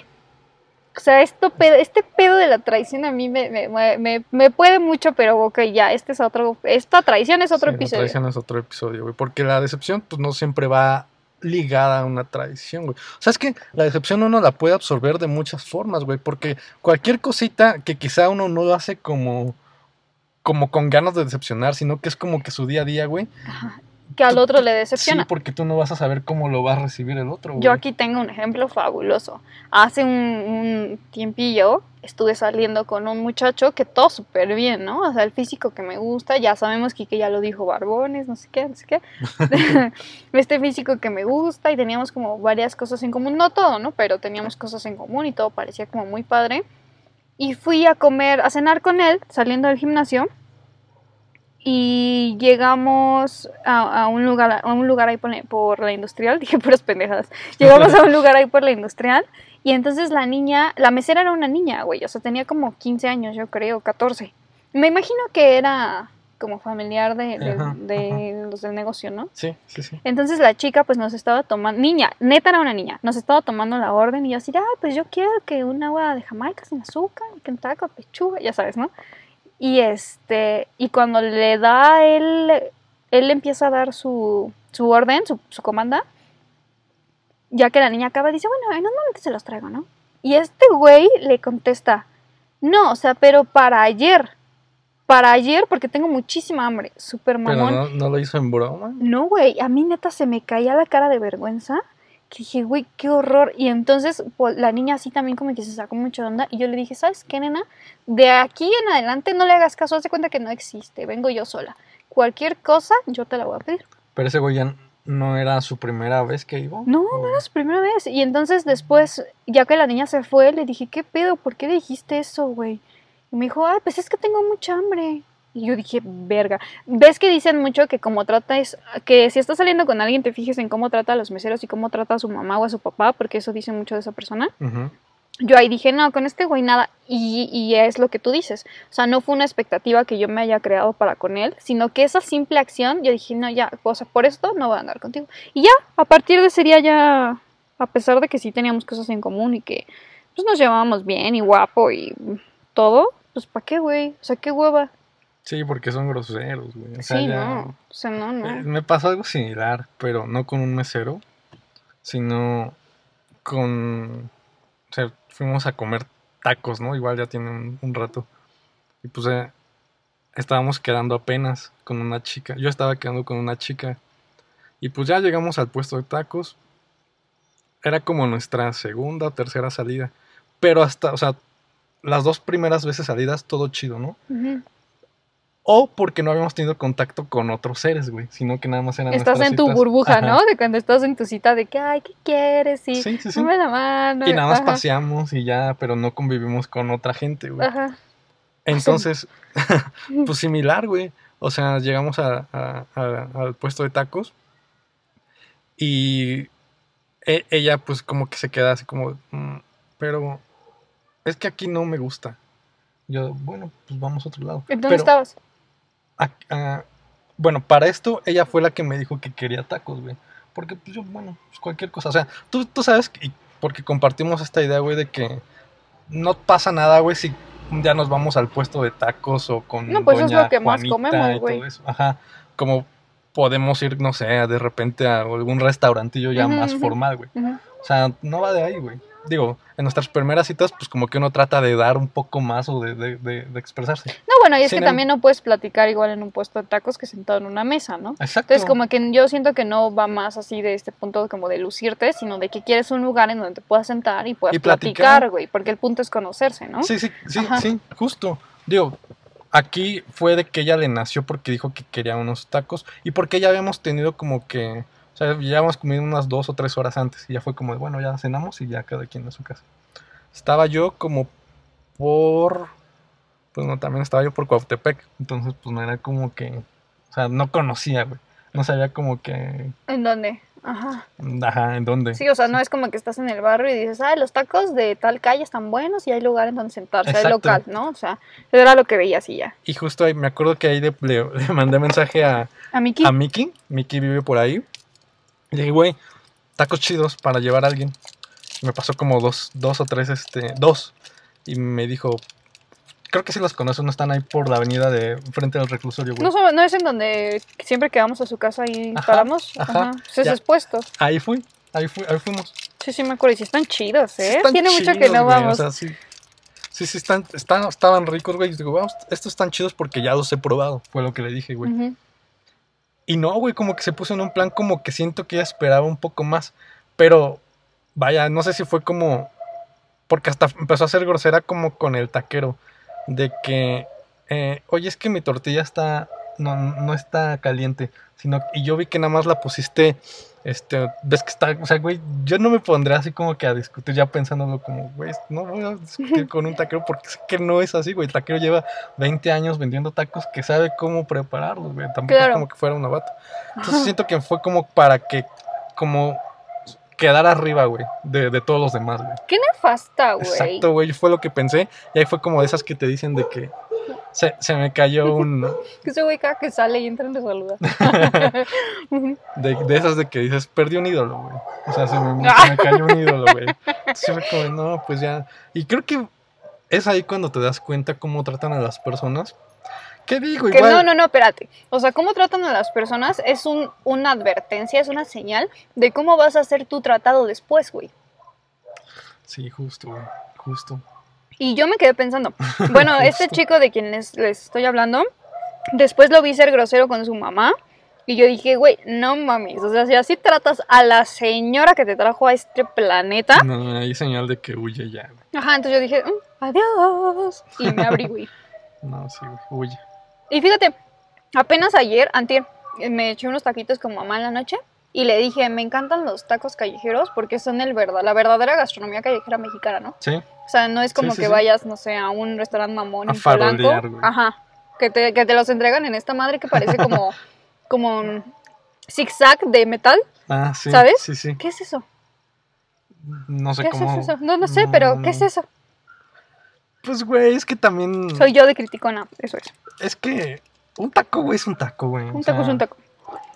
[SPEAKER 2] O sea, esto pedo- este pedo de la traición a mí me, me, me- puede mucho, pero ok, ya, este es otro, esta traición es otro
[SPEAKER 1] sí, la
[SPEAKER 2] episodio.
[SPEAKER 1] traición es otro episodio, güey, porque la decepción pues no siempre va ligada a una traición, güey. O sea, es que la decepción uno la puede absorber de muchas formas, güey, porque cualquier cosita que quizá uno no lo hace como como con ganas de decepcionar, sino que es como que su día a día, güey.
[SPEAKER 2] Ajá. Que al otro le
[SPEAKER 1] Sí,
[SPEAKER 2] decepciona.
[SPEAKER 1] porque tú no vas a saber cómo lo va a recibir el otro, güey.
[SPEAKER 2] Yo aquí tengo un ejemplo fabuloso. Hace un, un tiempillo estuve saliendo con un muchacho que todo súper bien, ¿no? O sea, el físico que me gusta, ya sabemos que ya lo dijo Barbones, no sé qué, no sé qué. *laughs* *laughs* este físico que me gusta y teníamos como varias cosas en común, no todo, ¿no? Pero teníamos cosas en común y todo parecía como muy padre. Y fui a comer, a cenar con él, saliendo del gimnasio. Y llegamos a, a un lugar a un lugar ahí por la, por la industrial, *laughs* dije puras pendejadas. Llegamos a un lugar ahí por la industrial y entonces la niña, la mesera era una niña, güey, o sea, tenía como 15 años, yo creo, 14. Me imagino que era como familiar de, de-
[SPEAKER 1] Ajá,
[SPEAKER 2] de los del negocio, ¿no?
[SPEAKER 1] Sí, sí, sí.
[SPEAKER 2] Entonces la chica pues nos estaba tomando, niña, neta era una niña, nos estaba tomando la orden y yo así, ay, pues yo quiero que un agua de Jamaica sin azúcar, y que un taco, pechuga, ya sabes, ¿no? Y este, y cuando le da él, él empieza a dar su, su orden, su, su comanda, ya que la niña acaba, dice, bueno, en un momento se los traigo, ¿no? Y este güey le contesta, no, o sea, pero para ayer, para ayer porque tengo muchísima hambre,
[SPEAKER 1] Pero
[SPEAKER 2] mamón.
[SPEAKER 1] no, no lo hizo en broma.
[SPEAKER 2] No, güey, a mí neta se me caía la cara de vergüenza. Que dije, güey, qué horror. Y entonces pues, la niña así también como que se sacó mucha onda. Y yo le dije, ¿sabes qué, nena? De aquí en adelante no le hagas caso, haz de cuenta que no existe. Vengo yo sola. Cualquier cosa, yo te la voy a pedir.
[SPEAKER 1] Pero ese güey ya no era su primera vez que iba.
[SPEAKER 2] No,
[SPEAKER 1] ¿O?
[SPEAKER 2] no era su primera vez. Y entonces después, ya que la niña se fue, le dije, ¿qué pedo? ¿Por qué dijiste eso, güey? Y me dijo, ay, pues es que tengo mucha hambre. Y yo dije, verga. ¿Ves que dicen mucho que como tratas, que si estás saliendo con alguien te fijes en cómo trata a los meseros y cómo trata a su mamá o a su papá? Porque eso dice mucho de esa persona. Yo ahí dije, no, con este güey nada. Y, y es lo que tú dices. O sea, no fue una expectativa que yo me haya creado para con él, sino que esa simple acción, yo dije, no, ya, o sea, por esto no voy a andar contigo. Y ya, a partir de ese día ya, a pesar de que sí teníamos cosas en común y que pues nos llevábamos bien y guapo y todo, pues ¿para qué, güey? O sea, qué hueva.
[SPEAKER 1] Sí, porque son groseros, güey. O sea,
[SPEAKER 2] sí,
[SPEAKER 1] ya-
[SPEAKER 2] no. O sea, no,
[SPEAKER 1] Eh,
[SPEAKER 2] no.
[SPEAKER 1] Me pasó algo similar, pero no con un mesero, sino con... O sea, fuimos a comer tacos, ¿no? Igual ya tiene un, un rato. Y pues eh, estábamos quedando apenas con una chica. Yo estaba quedando con una chica. Y pues ya llegamos al puesto de tacos. Era como nuestra segunda o tercera salida. Pero hasta, o sea, las dos primeras veces salidas, todo chido, ¿no?
[SPEAKER 2] Ujú.
[SPEAKER 1] O porque no habíamos tenido contacto con otros seres, güey. Sino que nada más eran
[SPEAKER 2] Estás en tu burbuja,
[SPEAKER 1] Ajá.
[SPEAKER 2] ¿no? De cuando estás en tu cita de que, ay, ¿qué quieres? Y
[SPEAKER 1] Sí, sí, sí.
[SPEAKER 2] la mano.
[SPEAKER 1] Y nada más
[SPEAKER 2] Ajá,
[SPEAKER 1] paseamos y ya, pero no convivimos con otra gente, güey.
[SPEAKER 2] Ajá.
[SPEAKER 1] Entonces, *laughs* *laughs* pues similar, güey. O sea, llegamos a- a- a- al puesto de tacos y e- ella pues como que se queda así como, "Mm, pero es que aquí no me gusta. Yo, bueno, pues vamos a otro lado.
[SPEAKER 2] ¿En dónde
[SPEAKER 1] Pero,
[SPEAKER 2] estabas?
[SPEAKER 1] A- a- bueno, para esto ella fue la que me dijo que quería tacos, güey. Porque pues yo, bueno, pues cualquier cosa. O sea, tú, tú sabes, que- porque compartimos esta idea, güey, de que no pasa nada, güey, si un día nos vamos al puesto de tacos o con
[SPEAKER 2] No, pues es lo que más
[SPEAKER 1] Juanita
[SPEAKER 2] comemos, güey.
[SPEAKER 1] Ajá, como podemos ir, no sé, de repente a algún restaurantillo ya más formal, güey. O sea, no va de ahí, güey. Digo, en nuestras primeras citas, pues como que uno trata de dar un poco más o de, de- de- de expresarse.
[SPEAKER 2] No, bueno, y es
[SPEAKER 1] Sin
[SPEAKER 2] que también no puedes platicar igual en un puesto de tacos que sentado en una mesa, ¿no?
[SPEAKER 1] Exacto.
[SPEAKER 2] Entonces, como que yo siento que no va más así de este punto como de lucirte, sino de que quieres un lugar en donde te puedas sentar y puedas
[SPEAKER 1] Y platicar.
[SPEAKER 2] platicar, güey, porque el punto es conocerse, ¿no?
[SPEAKER 1] Sí, sí, sí,
[SPEAKER 2] Ajá.
[SPEAKER 1] sí, justo. Digo, aquí fue de que ella le nació porque dijo que quería unos tacos y porque ya habíamos tenido como que, o sea, ya habíamos comido unas dos o tres horas antes y ya fue como de, bueno, ya cenamos y ya cada quien a su casa. Estaba yo como por, pues no, también estaba yo por Cuautepec, entonces pues no era como que, o sea, no conocía, güey. No sabía como que,
[SPEAKER 2] ¿En dónde? Ajá.
[SPEAKER 1] ajá, en dónde.
[SPEAKER 2] Sí, o sea, no es como que estás en el barrio y dices, ay, los tacos de tal calle están buenos y hay lugar en donde sentarse, hay local, ¿no? O sea, eso era lo que veías y ya.
[SPEAKER 1] Y justo ahí me acuerdo que ahí le, le- *laughs* le mandé mensaje a,
[SPEAKER 2] A Miki,
[SPEAKER 1] a Miki. Miki vive por ahí. Dije, güey, tacos chidos para llevar a alguien. Me pasó como dos, dos o tres, este, dos. Y me dijo, creo que sí los conoces, no están ahí por la avenida de frente al reclusorio, güey.
[SPEAKER 2] no, no es en donde siempre que vamos a su casa y
[SPEAKER 1] Ajá,
[SPEAKER 2] paramos.
[SPEAKER 1] ajá,
[SPEAKER 2] Ajá. Es puesto.
[SPEAKER 1] Ahí fui, ahí fui, ahí fuimos.
[SPEAKER 2] Sí, sí, me acuerdo. Y sí están chidos,
[SPEAKER 1] Sí
[SPEAKER 2] ¿eh?
[SPEAKER 1] están
[SPEAKER 2] Tiene mucho que no
[SPEAKER 1] güey,
[SPEAKER 2] vamos.
[SPEAKER 1] o sea, sí. Sí, sí, están, están, estaban ricos, güey. Y digo, vamos, estos están chidos porque ya los he probado. Fue lo que le dije, güey.
[SPEAKER 2] Ujú.
[SPEAKER 1] Y no, güey, como que se puso en un plan como que siento que ella esperaba un poco más. Pero, vaya, no sé si fue como. Porque hasta empezó a ser grosera como con el taquero. De que, eh, oye, es que mi tortilla está. No, no está caliente. Sino, y yo vi que nada más la pusiste. Este, ves que está. O sea, güey, yo no me pondré así como que a discutir ya pensándolo como, güey, no voy a discutir con un taquero porque sé que no es así, güey. El taquero lleva 20 años vendiendo tacos que sabe cómo prepararlos, güey. Tampoco
[SPEAKER 2] Claro.
[SPEAKER 1] es como que fuera un novato. Entonces siento que fue como para que, como quedar arriba, güey, de, de todos los demás, güey.
[SPEAKER 2] Qué nefasta, güey.
[SPEAKER 1] Exacto, güey, fue lo que pensé. Y ahí fue como de esas que te dicen de que se, se me cayó un...
[SPEAKER 2] Que ese güey cada que sale y entra le saluda. *laughs*
[SPEAKER 1] De, de esas de que dices, perdí un ídolo, güey. O sea, se me, *laughs* se me cayó un ídolo, güey. Fue como, no, pues ya. Y creo que es ahí cuando te das cuenta cómo tratan a las personas. ¿Qué digo?
[SPEAKER 2] Que
[SPEAKER 1] Igual.
[SPEAKER 2] no, no, no, espérate. O sea, cómo tratan a las personas es un, una advertencia, es una señal de cómo vas a ser tu tratado después, güey.
[SPEAKER 1] Sí, justo, güey. Justo.
[SPEAKER 2] Y yo me quedé pensando, *laughs* bueno, este chico de quien les, les estoy hablando, después lo vi ser grosero con su mamá. Y yo dije, güey, no mames. O sea, si así tratas a la señora que te trajo a este planeta.
[SPEAKER 1] No, hay señal de que huye ya.
[SPEAKER 2] Ajá, entonces yo dije, "Mm, adiós. Y me abrí, güey. *laughs*
[SPEAKER 1] No, sí, güey, huye.
[SPEAKER 2] Y fíjate, apenas ayer, antier, me eché unos taquitos con mamá en la noche y le dije, me encantan los tacos callejeros porque son el verdad, la verdadera gastronomía callejera mexicana, ¿no?
[SPEAKER 1] Sí,
[SPEAKER 2] O sea, no es como
[SPEAKER 1] Sí, sí,
[SPEAKER 2] que
[SPEAKER 1] sí.
[SPEAKER 2] vayas, no sé, a un restaurante mamón
[SPEAKER 1] A
[SPEAKER 2] en Polanco. Ajá. Que te, que te los entregan en esta madre que parece como, *laughs* como un zigzag de metal.
[SPEAKER 1] ah, sí.
[SPEAKER 2] ¿Sabes?
[SPEAKER 1] Sí, sí.
[SPEAKER 2] ¿Qué es eso?
[SPEAKER 1] No sé
[SPEAKER 2] ¿Qué
[SPEAKER 1] cómo.
[SPEAKER 2] es eso? No, no sé, pero ¿qué es
[SPEAKER 1] Mm,
[SPEAKER 2] eso?
[SPEAKER 1] Pues, güey, es que también.
[SPEAKER 2] Soy yo de criticona, eso es.
[SPEAKER 1] Es que un taco, güey, es un taco, güey. o
[SPEAKER 2] Un taco es un taco.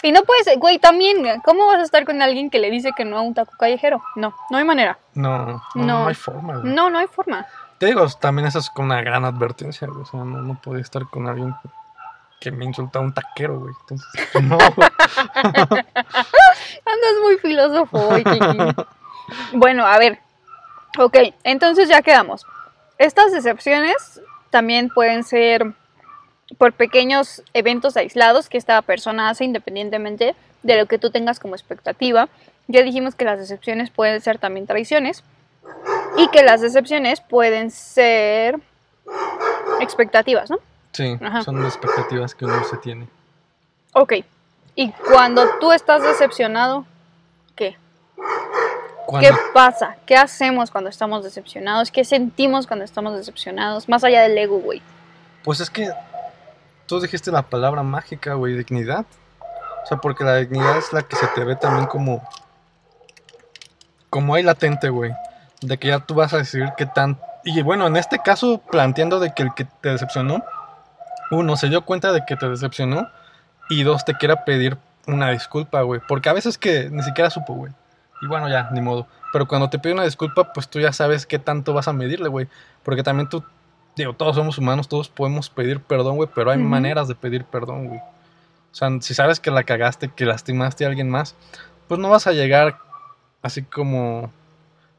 [SPEAKER 2] Y no puedes, güey, también, ¿cómo vas a estar con alguien que le dice que no a un taco callejero? No, no hay manera.
[SPEAKER 1] No, no,
[SPEAKER 2] No.
[SPEAKER 1] no hay forma, güey.
[SPEAKER 2] No, no hay forma.
[SPEAKER 1] Te digo, también eso es con una gran advertencia, güey. O sea, no, no podía estar con alguien que me insulta a un taquero, güey. Entonces, *laughs* no. *laughs*
[SPEAKER 2] Andas muy filósofo hoy, Kiki. bueno, a ver. Ok, entonces ya quedamos. Estas decepciones también pueden ser por pequeños eventos aislados que esta persona hace independientemente de lo que tú tengas como expectativa. Ya dijimos que las decepciones pueden ser también traiciones y que las decepciones pueden ser expectativas, ¿no?
[SPEAKER 1] Sí,
[SPEAKER 2] Ajá.
[SPEAKER 1] son expectativas que uno se tiene.
[SPEAKER 2] Ok. Y cuando tú estás decepcionado, ¿qué?
[SPEAKER 1] Cuando,
[SPEAKER 2] ¿Qué pasa? ¿Qué hacemos cuando estamos decepcionados? ¿Qué sentimos cuando estamos decepcionados? Más allá del ego, güey.
[SPEAKER 1] Pues es que tú dijiste la palabra mágica, güey, dignidad. O sea, porque la dignidad es la que se te ve también como. Como ahí latente, güey. De que ya tú vas a decidir qué tan. Y bueno, en este caso, planteando de que el que te decepcionó, uno, se dio cuenta de que te decepcionó. Y dos, te quiera pedir una disculpa, güey. Porque a veces que ni siquiera supo, güey. Y bueno, ya, ni modo. Pero cuando te pide una disculpa, pues tú ya sabes qué tanto vas a medirle, güey. Porque también tú digo, todos somos humanos, todos podemos pedir perdón, güey, pero hay maneras de pedir perdón, güey. O sea, si sabes que la cagaste, que lastimaste a alguien más, pues no vas a llegar así como,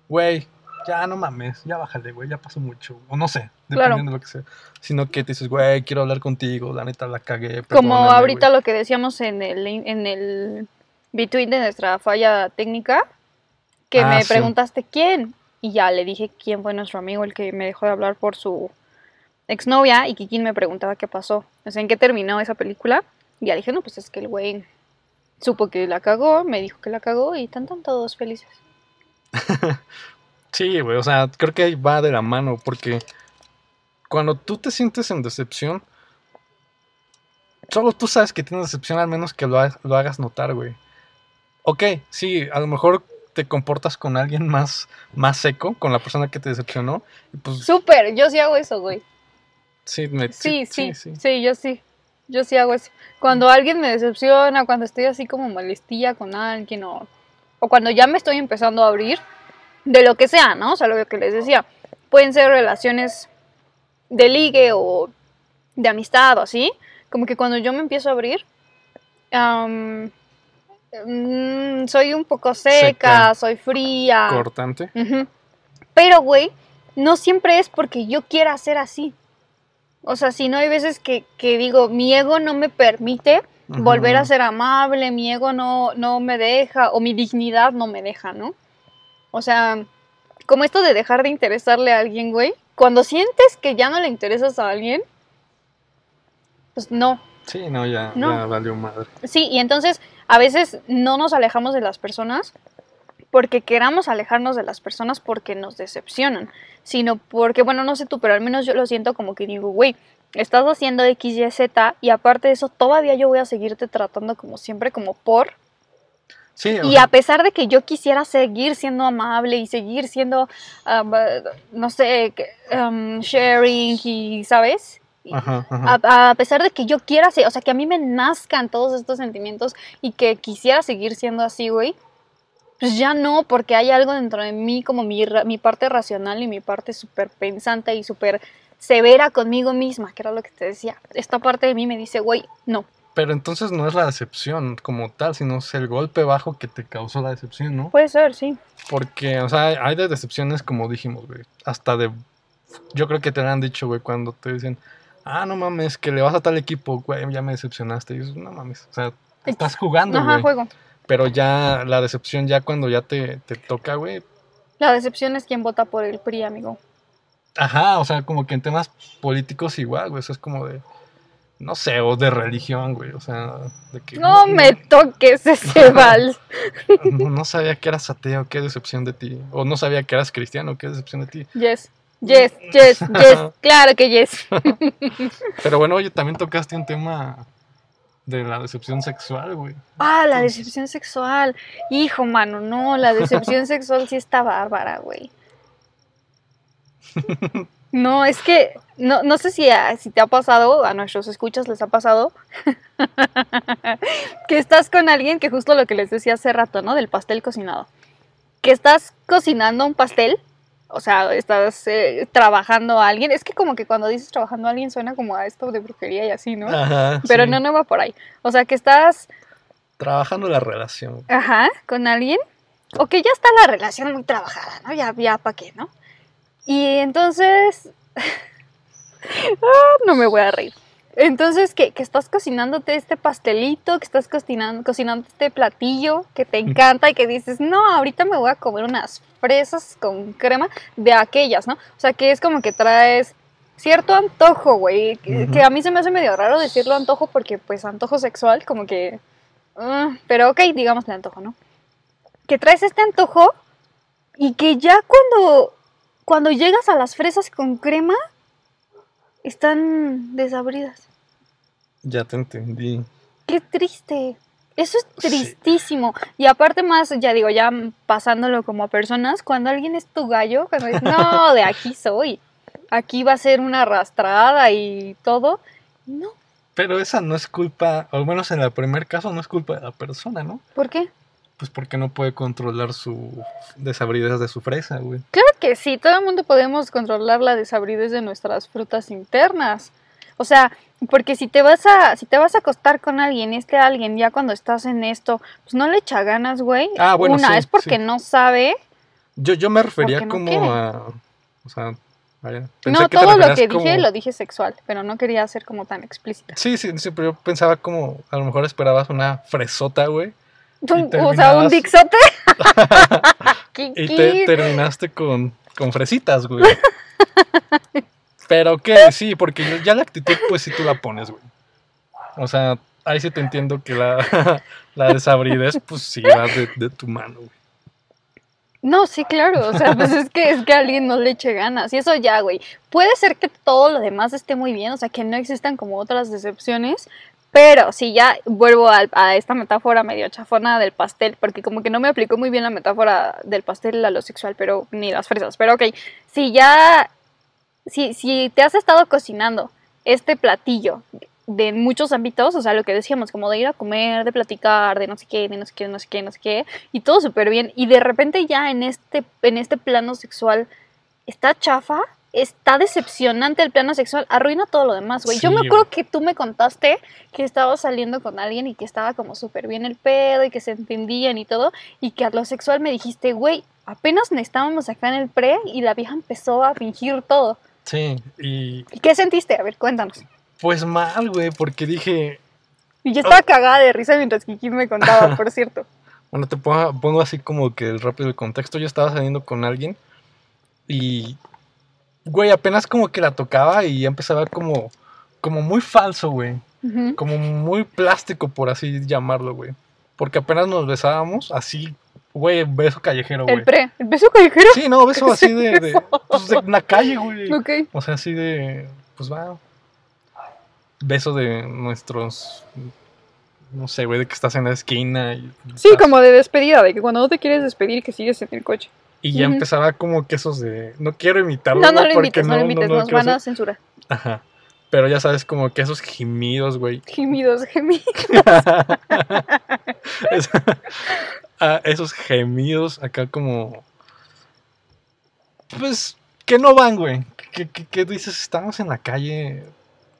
[SPEAKER 1] güey, ya no mames, ya bájale, güey, ya pasó mucho. O no sé,
[SPEAKER 2] Claro.
[SPEAKER 1] dependiendo de lo que sea. Sino que te dices, güey, quiero hablar contigo, la neta la cagué.
[SPEAKER 2] Como ahorita
[SPEAKER 1] güey".
[SPEAKER 2] lo que decíamos en el, en el between de nuestra falla técnica, que
[SPEAKER 1] Ah,
[SPEAKER 2] me
[SPEAKER 1] sí.
[SPEAKER 2] preguntaste quién. Y ya le dije quién fue nuestro amigo, el que me dejó de hablar por su exnovia. Y Kikín me preguntaba qué pasó. O sea, en qué terminó esa película. Y ya dije, no, pues es que el güey supo que la cagó, me dijo que la cagó y están tan todos felices. *laughs*
[SPEAKER 1] Sí, güey, o sea, creo que ahí va de la mano, porque cuando tú te sientes en decepción, solo tú sabes que tienes decepción, al menos que lo, ha- lo hagas notar, güey. Ok, sí, a lo mejor te comportas con alguien más, más seco, con la persona que te decepcionó, y pues
[SPEAKER 2] Súper, yo sí hago eso, güey.
[SPEAKER 1] Sí, me-
[SPEAKER 2] Sí, sí,
[SPEAKER 1] sí,
[SPEAKER 2] sí, yo sí. Yo sí hago eso. Cuando alguien me decepciona, cuando estoy así como molestilla con alguien o, o cuando ya me estoy empezando a abrir, de lo que sea, ¿no? O sea, lo que les decía, pueden ser relaciones de ligue o de amistad o así, como que cuando yo me empiezo a abrir, mm, soy un poco seca,
[SPEAKER 1] Seca.
[SPEAKER 2] soy fría.
[SPEAKER 1] cortante.
[SPEAKER 2] Pero, güey, no siempre es porque yo quiera ser así. O sea, si no hay veces que, que digo, mi ego no me permite volver a ser amable, mi ego no, no me deja, o mi dignidad no me deja, ¿no? O sea, como esto de dejar de interesarle a alguien, güey. Cuando sientes que ya no le interesas a alguien, pues no.
[SPEAKER 1] Sí, no, ya,
[SPEAKER 2] No.
[SPEAKER 1] ya valió madre.
[SPEAKER 2] Sí, y entonces a veces no nos alejamos de las personas porque queramos alejarnos de las personas porque nos decepcionan, sino porque, bueno, no sé tú, pero al menos yo lo siento como que digo, güey, estás haciendo X, Y, Z y aparte de eso todavía yo voy a seguirte tratando como siempre, como por,
[SPEAKER 1] Sí,
[SPEAKER 2] y a pesar de que yo quisiera seguir siendo amable y seguir siendo, um, no sé, um, sharing y, ¿sabes? Y-
[SPEAKER 1] ajá, ajá.
[SPEAKER 2] a, a pesar de que yo quiera ser, o sea, que a mí me nazcan todos estos sentimientos y que quisiera seguir siendo así, güey, pues ya no, porque hay algo dentro de mí, como mi, mi parte racional y mi parte súper pensante y súper severa conmigo misma, que era lo que te decía. Esta parte de mí me dice, güey, no.
[SPEAKER 1] Pero entonces no es la decepción como tal, sino es el golpe bajo que te causó la decepción, ¿no?
[SPEAKER 2] Puede ser, sí.
[SPEAKER 1] Porque, o sea, hay- hay de decepciones como dijimos, güey. Hasta de... Yo creo que te lo han dicho, güey, cuando te dicen, ah, no mames, que le vas a tal equipo, güey, ya me decepcionaste. Y dices, no mames, o sea, estás jugando,
[SPEAKER 2] Ajá,
[SPEAKER 1] güey.
[SPEAKER 2] juego.
[SPEAKER 1] Pero ya la decepción, ya cuando ya te, te toca, güey.
[SPEAKER 2] La decepción es quien vota por el PRI, amigo.
[SPEAKER 1] Ajá, o sea, como que en temas políticos igual, güey. Eso es como de... No sé, o de religión, güey. O sea, de que...
[SPEAKER 2] No me toques ese *laughs* vals.
[SPEAKER 1] No, no sabía que eras ateo, qué decepción de ti. O no sabía que eras cristiano, qué decepción de ti.
[SPEAKER 2] Yes, yes, yes, yes. *laughs* Claro que yes. *laughs*
[SPEAKER 1] Pero bueno, oye, también tocaste un tema de la decepción sexual, güey.
[SPEAKER 2] Ah, la decepción sexual. Hijo, mano, no, la decepción *laughs* sexual sí está bárbara, güey. *laughs* No, es que no, no sé si, a- si te ha pasado, a nuestros escuchas les ha pasado, *laughs* que estás con alguien que justo lo que les decía hace rato, ¿no? Del pastel cocinado. Que estás cocinando un pastel, o sea, estás eh, trabajando a alguien. Es que como que cuando dices trabajando a alguien suena como a esto de brujería y así, ¿no?
[SPEAKER 1] Ajá.
[SPEAKER 2] Pero
[SPEAKER 1] sí.
[SPEAKER 2] no, no va por ahí. O sea, que estás
[SPEAKER 1] Trabajando la relación.
[SPEAKER 2] Ajá, con alguien. O que ya está la relación muy trabajada, ¿no? Ya, ya, ¿para qué, no? Y entonces... *laughs* Ah, no me voy a reír. Entonces, que, que estás cocinándote este pastelito, que estás cocinando, cocinando este platillo que te encanta y que dices, no, ahorita me voy a comer unas fresas con crema de aquellas, ¿no? O sea, que es como que traes cierto antojo, güey. Que, a mí se me hace medio raro decirlo antojo porque, pues, antojo sexual, como que... ah, pero ok, digámosle antojo, ¿no? Que traes este antojo y que ya cuando, cuando llegas a las fresas con crema, están desabridas.
[SPEAKER 1] Ya te entendí.
[SPEAKER 2] Qué triste. Eso es
[SPEAKER 1] Sí.
[SPEAKER 2] tristísimo. Y aparte más, ya digo, ya pasándolo como a personas, cuando alguien es tu gallo, cuando dices, no, de aquí soy. Aquí va a ser una arrastrada y todo. No,
[SPEAKER 1] Pero esa no es culpa, o al menos en el primer caso, no es culpa de la persona, ¿no?
[SPEAKER 2] ¿por qué?
[SPEAKER 1] Pues porque no puede controlar su desabridez de su fresa, güey.
[SPEAKER 2] Claro que sí, todo el mundo podemos controlar la desabridez de nuestras frutas internas. O sea, porque si te vas a, si te vas a acostar con alguien, este alguien ya cuando estás en esto, pues no le echa ganas, güey.
[SPEAKER 1] Ah, bueno,
[SPEAKER 2] Una,
[SPEAKER 1] sí,
[SPEAKER 2] es porque
[SPEAKER 1] sí.
[SPEAKER 2] no sabe.
[SPEAKER 1] Yo, yo me refería
[SPEAKER 2] no
[SPEAKER 1] como
[SPEAKER 2] quiere.
[SPEAKER 1] a. O sea, vaya. pensé
[SPEAKER 2] No,
[SPEAKER 1] que
[SPEAKER 2] todo lo que dije lo dije sexual, pero no quería ser como tan explícita.
[SPEAKER 1] Sí, sí, sí, pero yo pensaba como. A lo mejor esperabas una fresota, güey. Y
[SPEAKER 2] o sea, un
[SPEAKER 1] terminabas-
[SPEAKER 2] dixote. *laughs*
[SPEAKER 1] Y te terminaste con, con fresitas, güey. *laughs* Pero que sí, porque ya la actitud, pues sí tú la pones, güey. O sea, ahí sí te entiendo que la, *laughs* la desabridez, pues sí va de, de tu mano, güey.
[SPEAKER 2] No, sí, claro. O sea, pues es que es que a alguien no le eche ganas. Y eso ya, güey. Puede ser que todo lo demás esté muy bien, o sea, que no existan como otras decepciones. Pero si ya vuelvo al- a, esta metáfora medio chafona del pastel, porque como que no me aplicó muy bien la metáfora del pastel a lo sexual, pero ni las fresas. Pero ok, si ya, si, si te has estado cocinando este platillo de muchos ámbitos, o sea, lo que decíamos, como de ir a comer, de platicar, de no sé qué, de no sé qué, no sé qué, no sé qué, y todo súper bien, y de repente ya en este, en este plano sexual está chafa, está decepcionante el plano sexual, arruina todo lo demás, güey. Yo me acuerdo que tú me contaste que estabas saliendo con alguien y que estaba como súper bien el pedo y que se entendían y todo, y que a lo sexual me dijiste, güey, apenas estábamos acá en el pre y la vieja empezó a fingir todo.
[SPEAKER 1] Sí, y
[SPEAKER 2] ¿Y qué sentiste? A ver, cuéntanos.
[SPEAKER 1] pues mal, güey, porque dije,
[SPEAKER 2] Y yo estaba cagada de risa mientras Kiki me contaba, *laughs* por cierto.
[SPEAKER 1] Bueno, te pongo, pongo así como que el rápido el contexto. Yo estaba saliendo con alguien y, güey, apenas como que la tocaba y ya empezaba como, como muy falso, güey. Como muy plástico, por así llamarlo, güey. Porque apenas nos besábamos, así, güey, beso callejero, güey.
[SPEAKER 2] El pre, el beso callejero.
[SPEAKER 1] Sí, no, beso *laughs*
[SPEAKER 2] ¿Qué
[SPEAKER 1] así de, de, pues, de la calle, güey.
[SPEAKER 2] Ok.
[SPEAKER 1] O sea, así de, pues va. Beso de nuestros, no sé, güey, de que estás en la esquina y
[SPEAKER 2] Sí,
[SPEAKER 1] estás-
[SPEAKER 2] como de despedida, de que cuando no te quieres despedir, que sigues en el coche.
[SPEAKER 1] Y ya empezaba como que esos de. No quiero imitarlo.
[SPEAKER 2] No, no lo
[SPEAKER 1] porque
[SPEAKER 2] invites, no, lo invites, nos
[SPEAKER 1] quiero
[SPEAKER 2] van a censurar.
[SPEAKER 1] Ajá. Pero ya sabes, como que esos gemidos, güey.
[SPEAKER 2] Gemidos, gemidos. *laughs*
[SPEAKER 1] Ah, esos gemidos acá como. Pues. Que no van, güey. Que, que, que dices, estamos en la calle.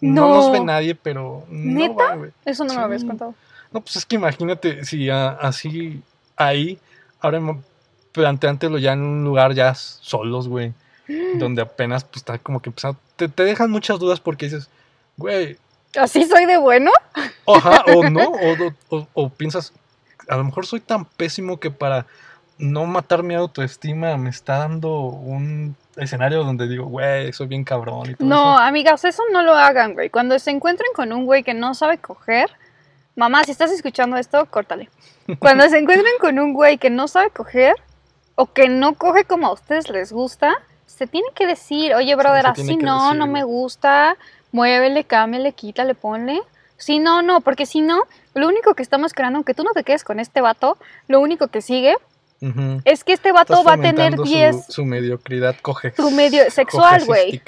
[SPEAKER 1] No,
[SPEAKER 2] No.
[SPEAKER 1] nos ve nadie, pero. No
[SPEAKER 2] ¿Neta?
[SPEAKER 1] van, güey.
[SPEAKER 2] Eso no me
[SPEAKER 1] Sí.
[SPEAKER 2] lo habías contado.
[SPEAKER 1] No, pues es que imagínate si ah, así ahí, ahora planteántelo ya en un lugar ya solos, güey, *gasps* donde apenas pues está como que empezando, te, te dejan muchas dudas porque dices, güey,
[SPEAKER 2] ¿Así soy de bueno?
[SPEAKER 1] oja, o *laughs* no, o, o- o piensas, a lo mejor soy tan pésimo que para no matar mi autoestima me está dando un escenario donde digo, güey, soy bien cabrón y todo
[SPEAKER 2] No,
[SPEAKER 1] eso.
[SPEAKER 2] amigas, eso no lo hagan, güey. Cuando se encuentren con un güey que no sabe coger, mamá, si estás escuchando esto, córtale. *laughs* Cuando se encuentren con un güey que no sabe coger o que no coge como a ustedes les gusta, se tiene que decir, oye, brother, así no,
[SPEAKER 1] decir,
[SPEAKER 2] no me gusta, muévele, cámbiale, quítale, ponle. Si no, no, porque si no, lo único que estamos creando, aunque tú no te quedes con este vato, lo único que sigue es que este vato
[SPEAKER 1] Estás
[SPEAKER 2] va a tener
[SPEAKER 1] fomentando su-
[SPEAKER 2] 10
[SPEAKER 1] Su, mediocridad coge.
[SPEAKER 2] Su medio- *laughs* sexual, güey.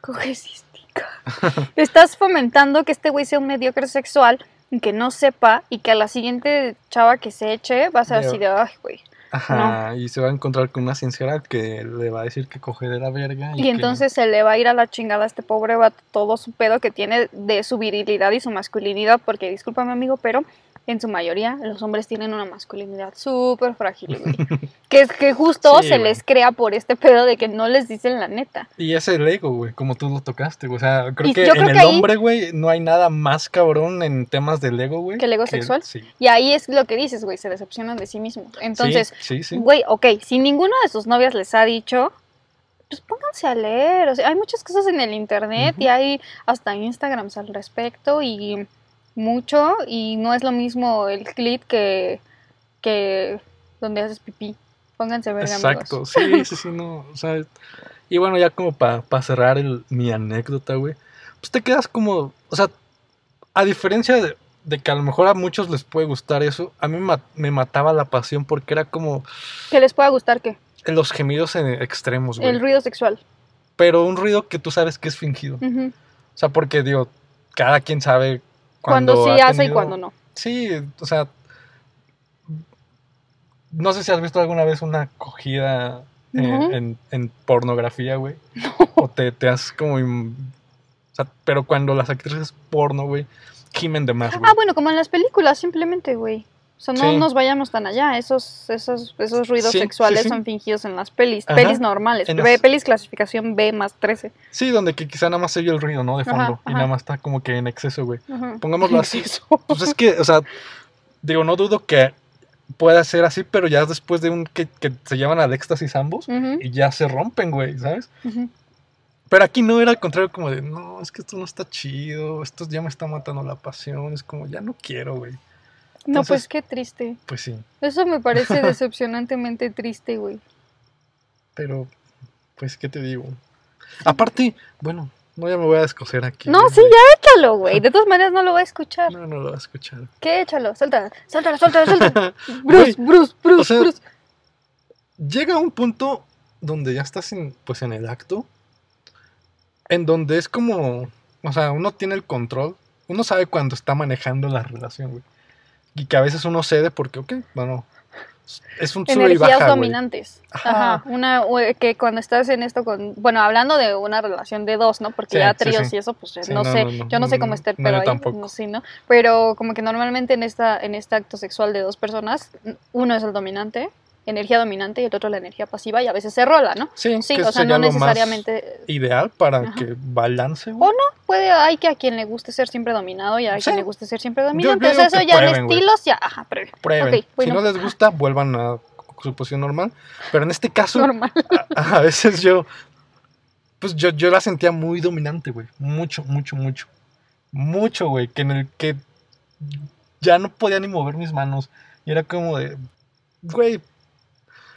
[SPEAKER 1] cogesística. *laughs*
[SPEAKER 2] Estás fomentando que este güey sea un mediocre sexual y que no sepa y que a la siguiente chava que se eche va a ser así de, ay, güey.
[SPEAKER 1] Ajá, y se va a encontrar con una sincera que le va a decir que coge de la verga.
[SPEAKER 2] Y entonces se le va a ir a la chingada a este pobre vato todo su pedo que tiene de su virilidad y su masculinidad, porque discúlpame amigo, pero en su mayoría los hombres tienen una masculinidad súper frágil, güey. *laughs* que es que justo
[SPEAKER 1] Sí,
[SPEAKER 2] se
[SPEAKER 1] güey.
[SPEAKER 2] les crea por este pedo de que no les dicen la neta.
[SPEAKER 1] Y es el ego, güey, como tú lo tocaste. O sea, creo
[SPEAKER 2] Y
[SPEAKER 1] que en el
[SPEAKER 2] ahí-
[SPEAKER 1] hombre, güey, no hay nada más cabrón en temas del ego, güey.
[SPEAKER 2] ¿Que el ego sexual?
[SPEAKER 1] Sí.
[SPEAKER 2] Y ahí es lo que dices, güey, se decepcionan de sí mismos. Entonces,
[SPEAKER 1] sí.
[SPEAKER 2] Güey, ok, si ninguno de sus novias les ha dicho, pues pónganse a leer. O sea, hay muchas cosas en el internet y hay hasta Instagrams al respecto y mucho. Y no es lo mismo el clit que, que donde haces pipí. Pónganse a ver,
[SPEAKER 1] Exacto,
[SPEAKER 2] amigos.
[SPEAKER 1] sí, sí, sí, no. O sea, y bueno, ya como para cerrar el- mi anécdota, güey, pues te quedas como, o sea, a diferencia de, de que a lo mejor a muchos les puede gustar eso, a mí ma- me mataba la pasión porque era como
[SPEAKER 2] Que les pueda gustar que
[SPEAKER 1] los gemidos en extremos, güey.
[SPEAKER 2] el ruido sexual.
[SPEAKER 1] Pero un ruido que tú sabes que es fingido. O sea, porque digo, cada quien sabe
[SPEAKER 2] Cuando,
[SPEAKER 1] cuando,
[SPEAKER 2] sí
[SPEAKER 1] ha
[SPEAKER 2] hace y cuando no.
[SPEAKER 1] Sí, o sea, no sé si has visto alguna vez una cogida eh,
[SPEAKER 2] No.
[SPEAKER 1] en, en pornografía, güey. *laughs* O te, te has como... O sea, pero cuando las actrices porno, güey, gimen de más, güey.
[SPEAKER 2] Ah, bueno, como en las películas, simplemente, güey. O sea, no
[SPEAKER 1] Sí.
[SPEAKER 2] nos vayamos tan allá. Esos, esos, esos ruidos
[SPEAKER 1] Sí,
[SPEAKER 2] sexuales
[SPEAKER 1] sí.
[SPEAKER 2] son fingidos en las pelis.
[SPEAKER 1] Ajá.
[SPEAKER 2] Pelis normales.
[SPEAKER 1] En las-
[SPEAKER 2] Pelis clasificación B más 13.
[SPEAKER 1] Sí, donde que quizá nada más se oye el ruido, ¿no? De
[SPEAKER 2] Ajá,
[SPEAKER 1] fondo. Y nada más está como que en exceso, güey.
[SPEAKER 2] Ajá.
[SPEAKER 1] Pongámoslo *laughs* así. Pues es que, o sea, digo, no dudo que pueda ser así, pero ya después de un que, que se llevan al éxtasis ambos y ya se rompen, güey, ¿sabes? Pero aquí no era al contrario, como de, no, es que esto no está chido, esto ya me está matando la pasión, es como, ya no quiero, güey.
[SPEAKER 2] No, pues qué triste.
[SPEAKER 1] Pues sí,
[SPEAKER 2] Eso me parece *laughs* decepcionantemente triste, güey.
[SPEAKER 1] pero, pues, ¿qué te digo? Aparte, bueno, no, ya me voy a descoser aquí.
[SPEAKER 2] No,
[SPEAKER 1] güey.
[SPEAKER 2] sí, ya échalo, güey. De todas maneras no lo va a escuchar.
[SPEAKER 1] No, no lo va a escuchar.
[SPEAKER 2] ¿Qué? Échalo, suéltalo, suéltalo, suéltalo, suéltalo. *laughs*
[SPEAKER 1] Güey,
[SPEAKER 2] Bruce, Bruce, Bruce,
[SPEAKER 1] o sea,
[SPEAKER 2] Bruce.
[SPEAKER 1] llega un punto donde ya estás en, pues, en el acto, en donde es como, o sea, uno tiene el control, uno sabe cuando está manejando la relación, güey. Y que a veces uno cede porque, ok, bueno, es un sube y
[SPEAKER 2] Energías
[SPEAKER 1] baja,
[SPEAKER 2] dominantes.
[SPEAKER 1] Ajá.
[SPEAKER 2] Ajá. Una que cuando estás en esto con. Bueno, hablando de una relación de dos, ¿no? Porque
[SPEAKER 1] Sí,
[SPEAKER 2] ya tríos
[SPEAKER 1] sí.
[SPEAKER 2] y eso, pues
[SPEAKER 1] Sí,
[SPEAKER 2] no,
[SPEAKER 1] no,
[SPEAKER 2] sé.
[SPEAKER 1] no, no.
[SPEAKER 2] Yo no sé cómo está el
[SPEAKER 1] yo
[SPEAKER 2] ahí.
[SPEAKER 1] tampoco.
[SPEAKER 2] No sé, ¿no? Pero como que normalmente en esta, en este acto sexual de dos personas, uno es el dominante energía dominante y el otro la energía pasiva y a veces se rola, ¿no?
[SPEAKER 1] Sí,
[SPEAKER 2] Sí,
[SPEAKER 1] que
[SPEAKER 2] o sea, no necesariamente...
[SPEAKER 1] Ideal para
[SPEAKER 2] Ajá.
[SPEAKER 1] que balance, güey.
[SPEAKER 2] O no, puede, hay que a quien le guste ser siempre dominado y a
[SPEAKER 1] Sí.
[SPEAKER 2] quien le guste ser siempre dominante. sea, eso ya
[SPEAKER 1] prueben,
[SPEAKER 2] en estilos, ya, ajá, prueben.
[SPEAKER 1] Prueben.
[SPEAKER 2] Bueno.
[SPEAKER 1] Si no les gusta, vuelvan a su posición normal. Pero en este caso,
[SPEAKER 2] Normal.
[SPEAKER 1] a, a veces yo, pues yo, yo la sentía muy dominante, güey. Mucho, mucho, mucho. Mucho, güey. Que en el que ya no podía ni mover mis manos. Y era como de, güey,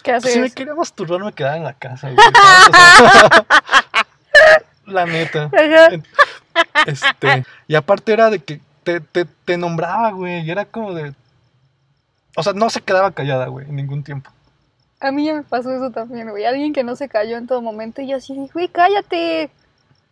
[SPEAKER 2] ¿Qué haces?
[SPEAKER 1] si me quería masturbar me quedaba en la casa, güey. *laughs* la neta. Este, y aparte era de que te, te, te nombraba, güey. Y era como de. O sea, no se quedaba callada, güey, en ningún tiempo.
[SPEAKER 2] A mí ya me pasó eso también, güey. Alguien que no se cayó en todo momento y yo así güey, cállate.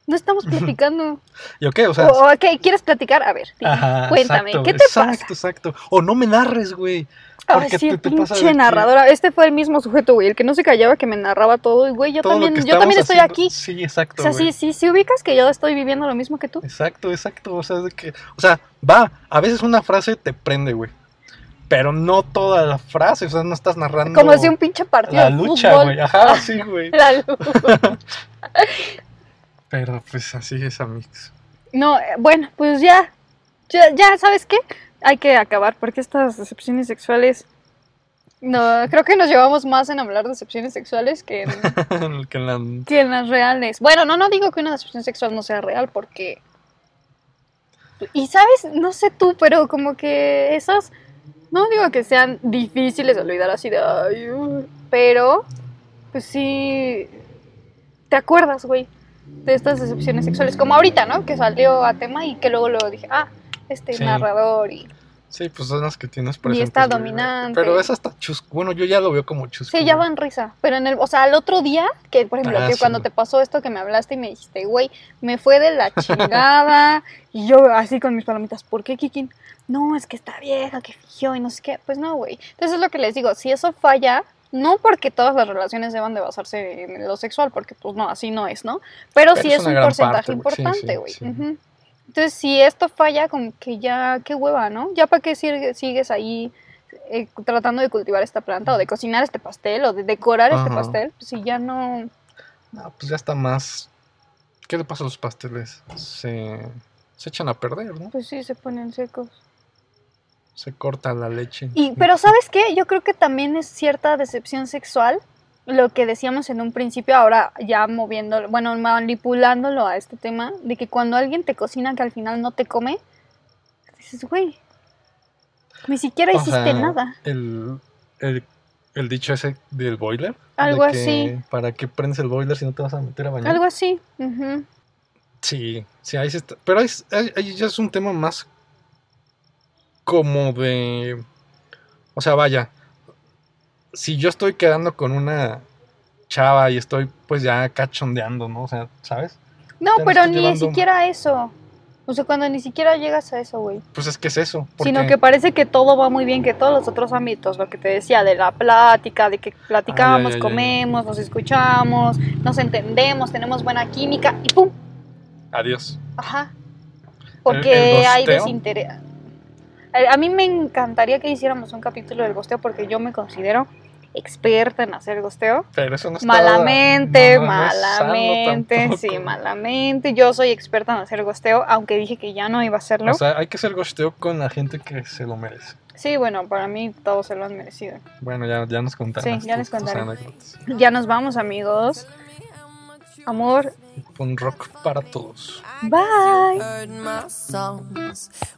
[SPEAKER 2] No estamos platicando.
[SPEAKER 1] ¿Y ok? O sea.
[SPEAKER 2] o, ok, ¿quieres platicar? A ver, dime,
[SPEAKER 1] ajá,
[SPEAKER 2] cuéntame,
[SPEAKER 1] exacto,
[SPEAKER 2] ¿qué te
[SPEAKER 1] exacto,
[SPEAKER 2] pasa?
[SPEAKER 1] Exacto, O no me narres, güey. Porque
[SPEAKER 2] sí,
[SPEAKER 1] te- te
[SPEAKER 2] pinche narradora. Este fue el mismo sujeto, güey. El que no se callaba, que me narraba todo. Y, güey, yo
[SPEAKER 1] todo
[SPEAKER 2] también, yo también estoy
[SPEAKER 1] haciendo-
[SPEAKER 2] aquí.
[SPEAKER 1] Sí, exacto.
[SPEAKER 2] O sea,
[SPEAKER 1] güey.
[SPEAKER 2] sí, sí, sí ubicas que yo estoy viviendo lo mismo que tú.
[SPEAKER 1] Exacto, exacto. O sea, de que. O sea, va. A veces una frase te prende, güey. Pero no toda la frase. O sea, no estás narrando.
[SPEAKER 2] Como si un pinche partido
[SPEAKER 1] La
[SPEAKER 2] de
[SPEAKER 1] lucha,
[SPEAKER 2] fútbol.
[SPEAKER 1] güey. Ajá, sí, *laughs* güey.
[SPEAKER 2] La *laughs* lucha.
[SPEAKER 1] Pero pues así es, amigos.
[SPEAKER 2] No, eh, bueno, pues ya, ya, ya, ¿sabes qué? Hay que acabar porque estas decepciones sexuales, no, creo que nos llevamos más en hablar de decepciones sexuales que en, *laughs*
[SPEAKER 1] que en la
[SPEAKER 2] que en las reales. Bueno, no, no digo que una decepción sexual no sea real porque... Y sabes, no sé tú, pero como que esas, no digo que sean difíciles de olvidar así de... "Ay, uy", pero, pues sí, te acuerdas, güey, de estas decepciones sexuales. Como ahorita, ¿no? Que salió a tema y que luego luego dije, ah, este
[SPEAKER 1] Sí.
[SPEAKER 2] narrador y...
[SPEAKER 1] Sí, pues son las que tienes
[SPEAKER 2] Y está dominante.
[SPEAKER 1] Pero esa está chusco. Bueno, yo ya lo veo como chusco.
[SPEAKER 2] Sí, ya van risa. Pero en el, o sea, al otro día, que por ejemplo,
[SPEAKER 1] Ah,
[SPEAKER 2] que
[SPEAKER 1] sí,
[SPEAKER 2] cuando te pasó esto que me hablaste y me dijiste, güey, me fue de la chingada. *laughs* y yo así con mis palomitas, ¿por qué, Kikin? No, es que está vieja, que fingió y no sé qué. Pues no, güey. Entonces es lo que les digo, si eso falla, no porque todas las relaciones deban de basarse en lo sexual, porque pues no, así no es, ¿no? Pero,
[SPEAKER 1] Pero
[SPEAKER 2] sí
[SPEAKER 1] es
[SPEAKER 2] un porcentaje
[SPEAKER 1] parte, güey. Sí,
[SPEAKER 2] importante,
[SPEAKER 1] sí,
[SPEAKER 2] güey. Entonces, si esto falla, como que ya, qué hueva, ¿no? Ya para qué sigue- sigues ahí eh, tratando de cultivar esta planta o de cocinar este pastel o de decorar este pastel, pues si ya no...
[SPEAKER 1] No, pues ya está más. ¿Qué le pasa a los pasteles? Se, se echan a perder, ¿no?
[SPEAKER 2] Pues sí, se ponen secos.
[SPEAKER 1] Se corta la leche.
[SPEAKER 2] Y, pero ¿sabes qué? Yo creo que también es cierta decepción sexual, lo que decíamos en un principio, ahora ya moviéndolo, bueno, manipulándolo a este tema, de que cuando alguien te cocina que al final no te come, dices, güey, ni siquiera
[SPEAKER 1] O
[SPEAKER 2] hiciste
[SPEAKER 1] sea,
[SPEAKER 2] nada.
[SPEAKER 1] El, el, el dicho ese del boiler. de
[SPEAKER 2] Algo
[SPEAKER 1] que,
[SPEAKER 2] así.
[SPEAKER 1] ¿Para qué prendes el boiler si no te vas a meter a bañar?
[SPEAKER 2] Algo así.
[SPEAKER 1] Sí, sí, ahí sí está. Pero ahí, ahí- ahí ya es un tema más como de... O sea, vaya, si yo estoy quedando con una chava y estoy pues ya cachondeando, ¿no? O sea, ¿sabes?
[SPEAKER 2] No,
[SPEAKER 1] Ya
[SPEAKER 2] pero ni
[SPEAKER 1] llevando-
[SPEAKER 2] siquiera eso. O sea, cuando ni siquiera llegas a eso, güey.
[SPEAKER 1] Pues es que es eso.
[SPEAKER 2] Sino que parece que todo va muy bien, que todos los otros ámbitos, lo que te decía, de la plática, de que platicamos,
[SPEAKER 1] Ah, ya, ya, ya.
[SPEAKER 2] comemos, nos escuchamos, nos entendemos, tenemos buena química y ¡pum!
[SPEAKER 1] Adiós.
[SPEAKER 2] Ajá.
[SPEAKER 1] el
[SPEAKER 2] Porque hay desinterés. A a mí me encantaría que hiciéramos un capítulo del gosteo porque yo me considero experta en hacer gosteo.
[SPEAKER 1] Pero eso no está...
[SPEAKER 2] Malamente, malamente, sí, malamente. Yo soy experta en hacer gosteo, aunque dije que ya no iba a hacerlo.
[SPEAKER 1] O sea, hay que hacer gosteo con la gente que se lo merece.
[SPEAKER 2] sí, bueno, para mí todos se lo han merecido.
[SPEAKER 1] Bueno, ya, ya nos contarás.
[SPEAKER 2] Sí, ya les contaré. Ya nos vamos, amigos. Amor,
[SPEAKER 1] Un rock para todos.
[SPEAKER 2] bye.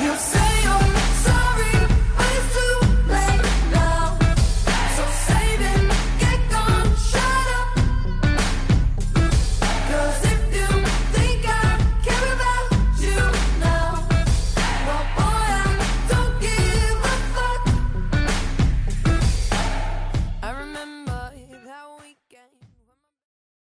[SPEAKER 3] You say you're sorry,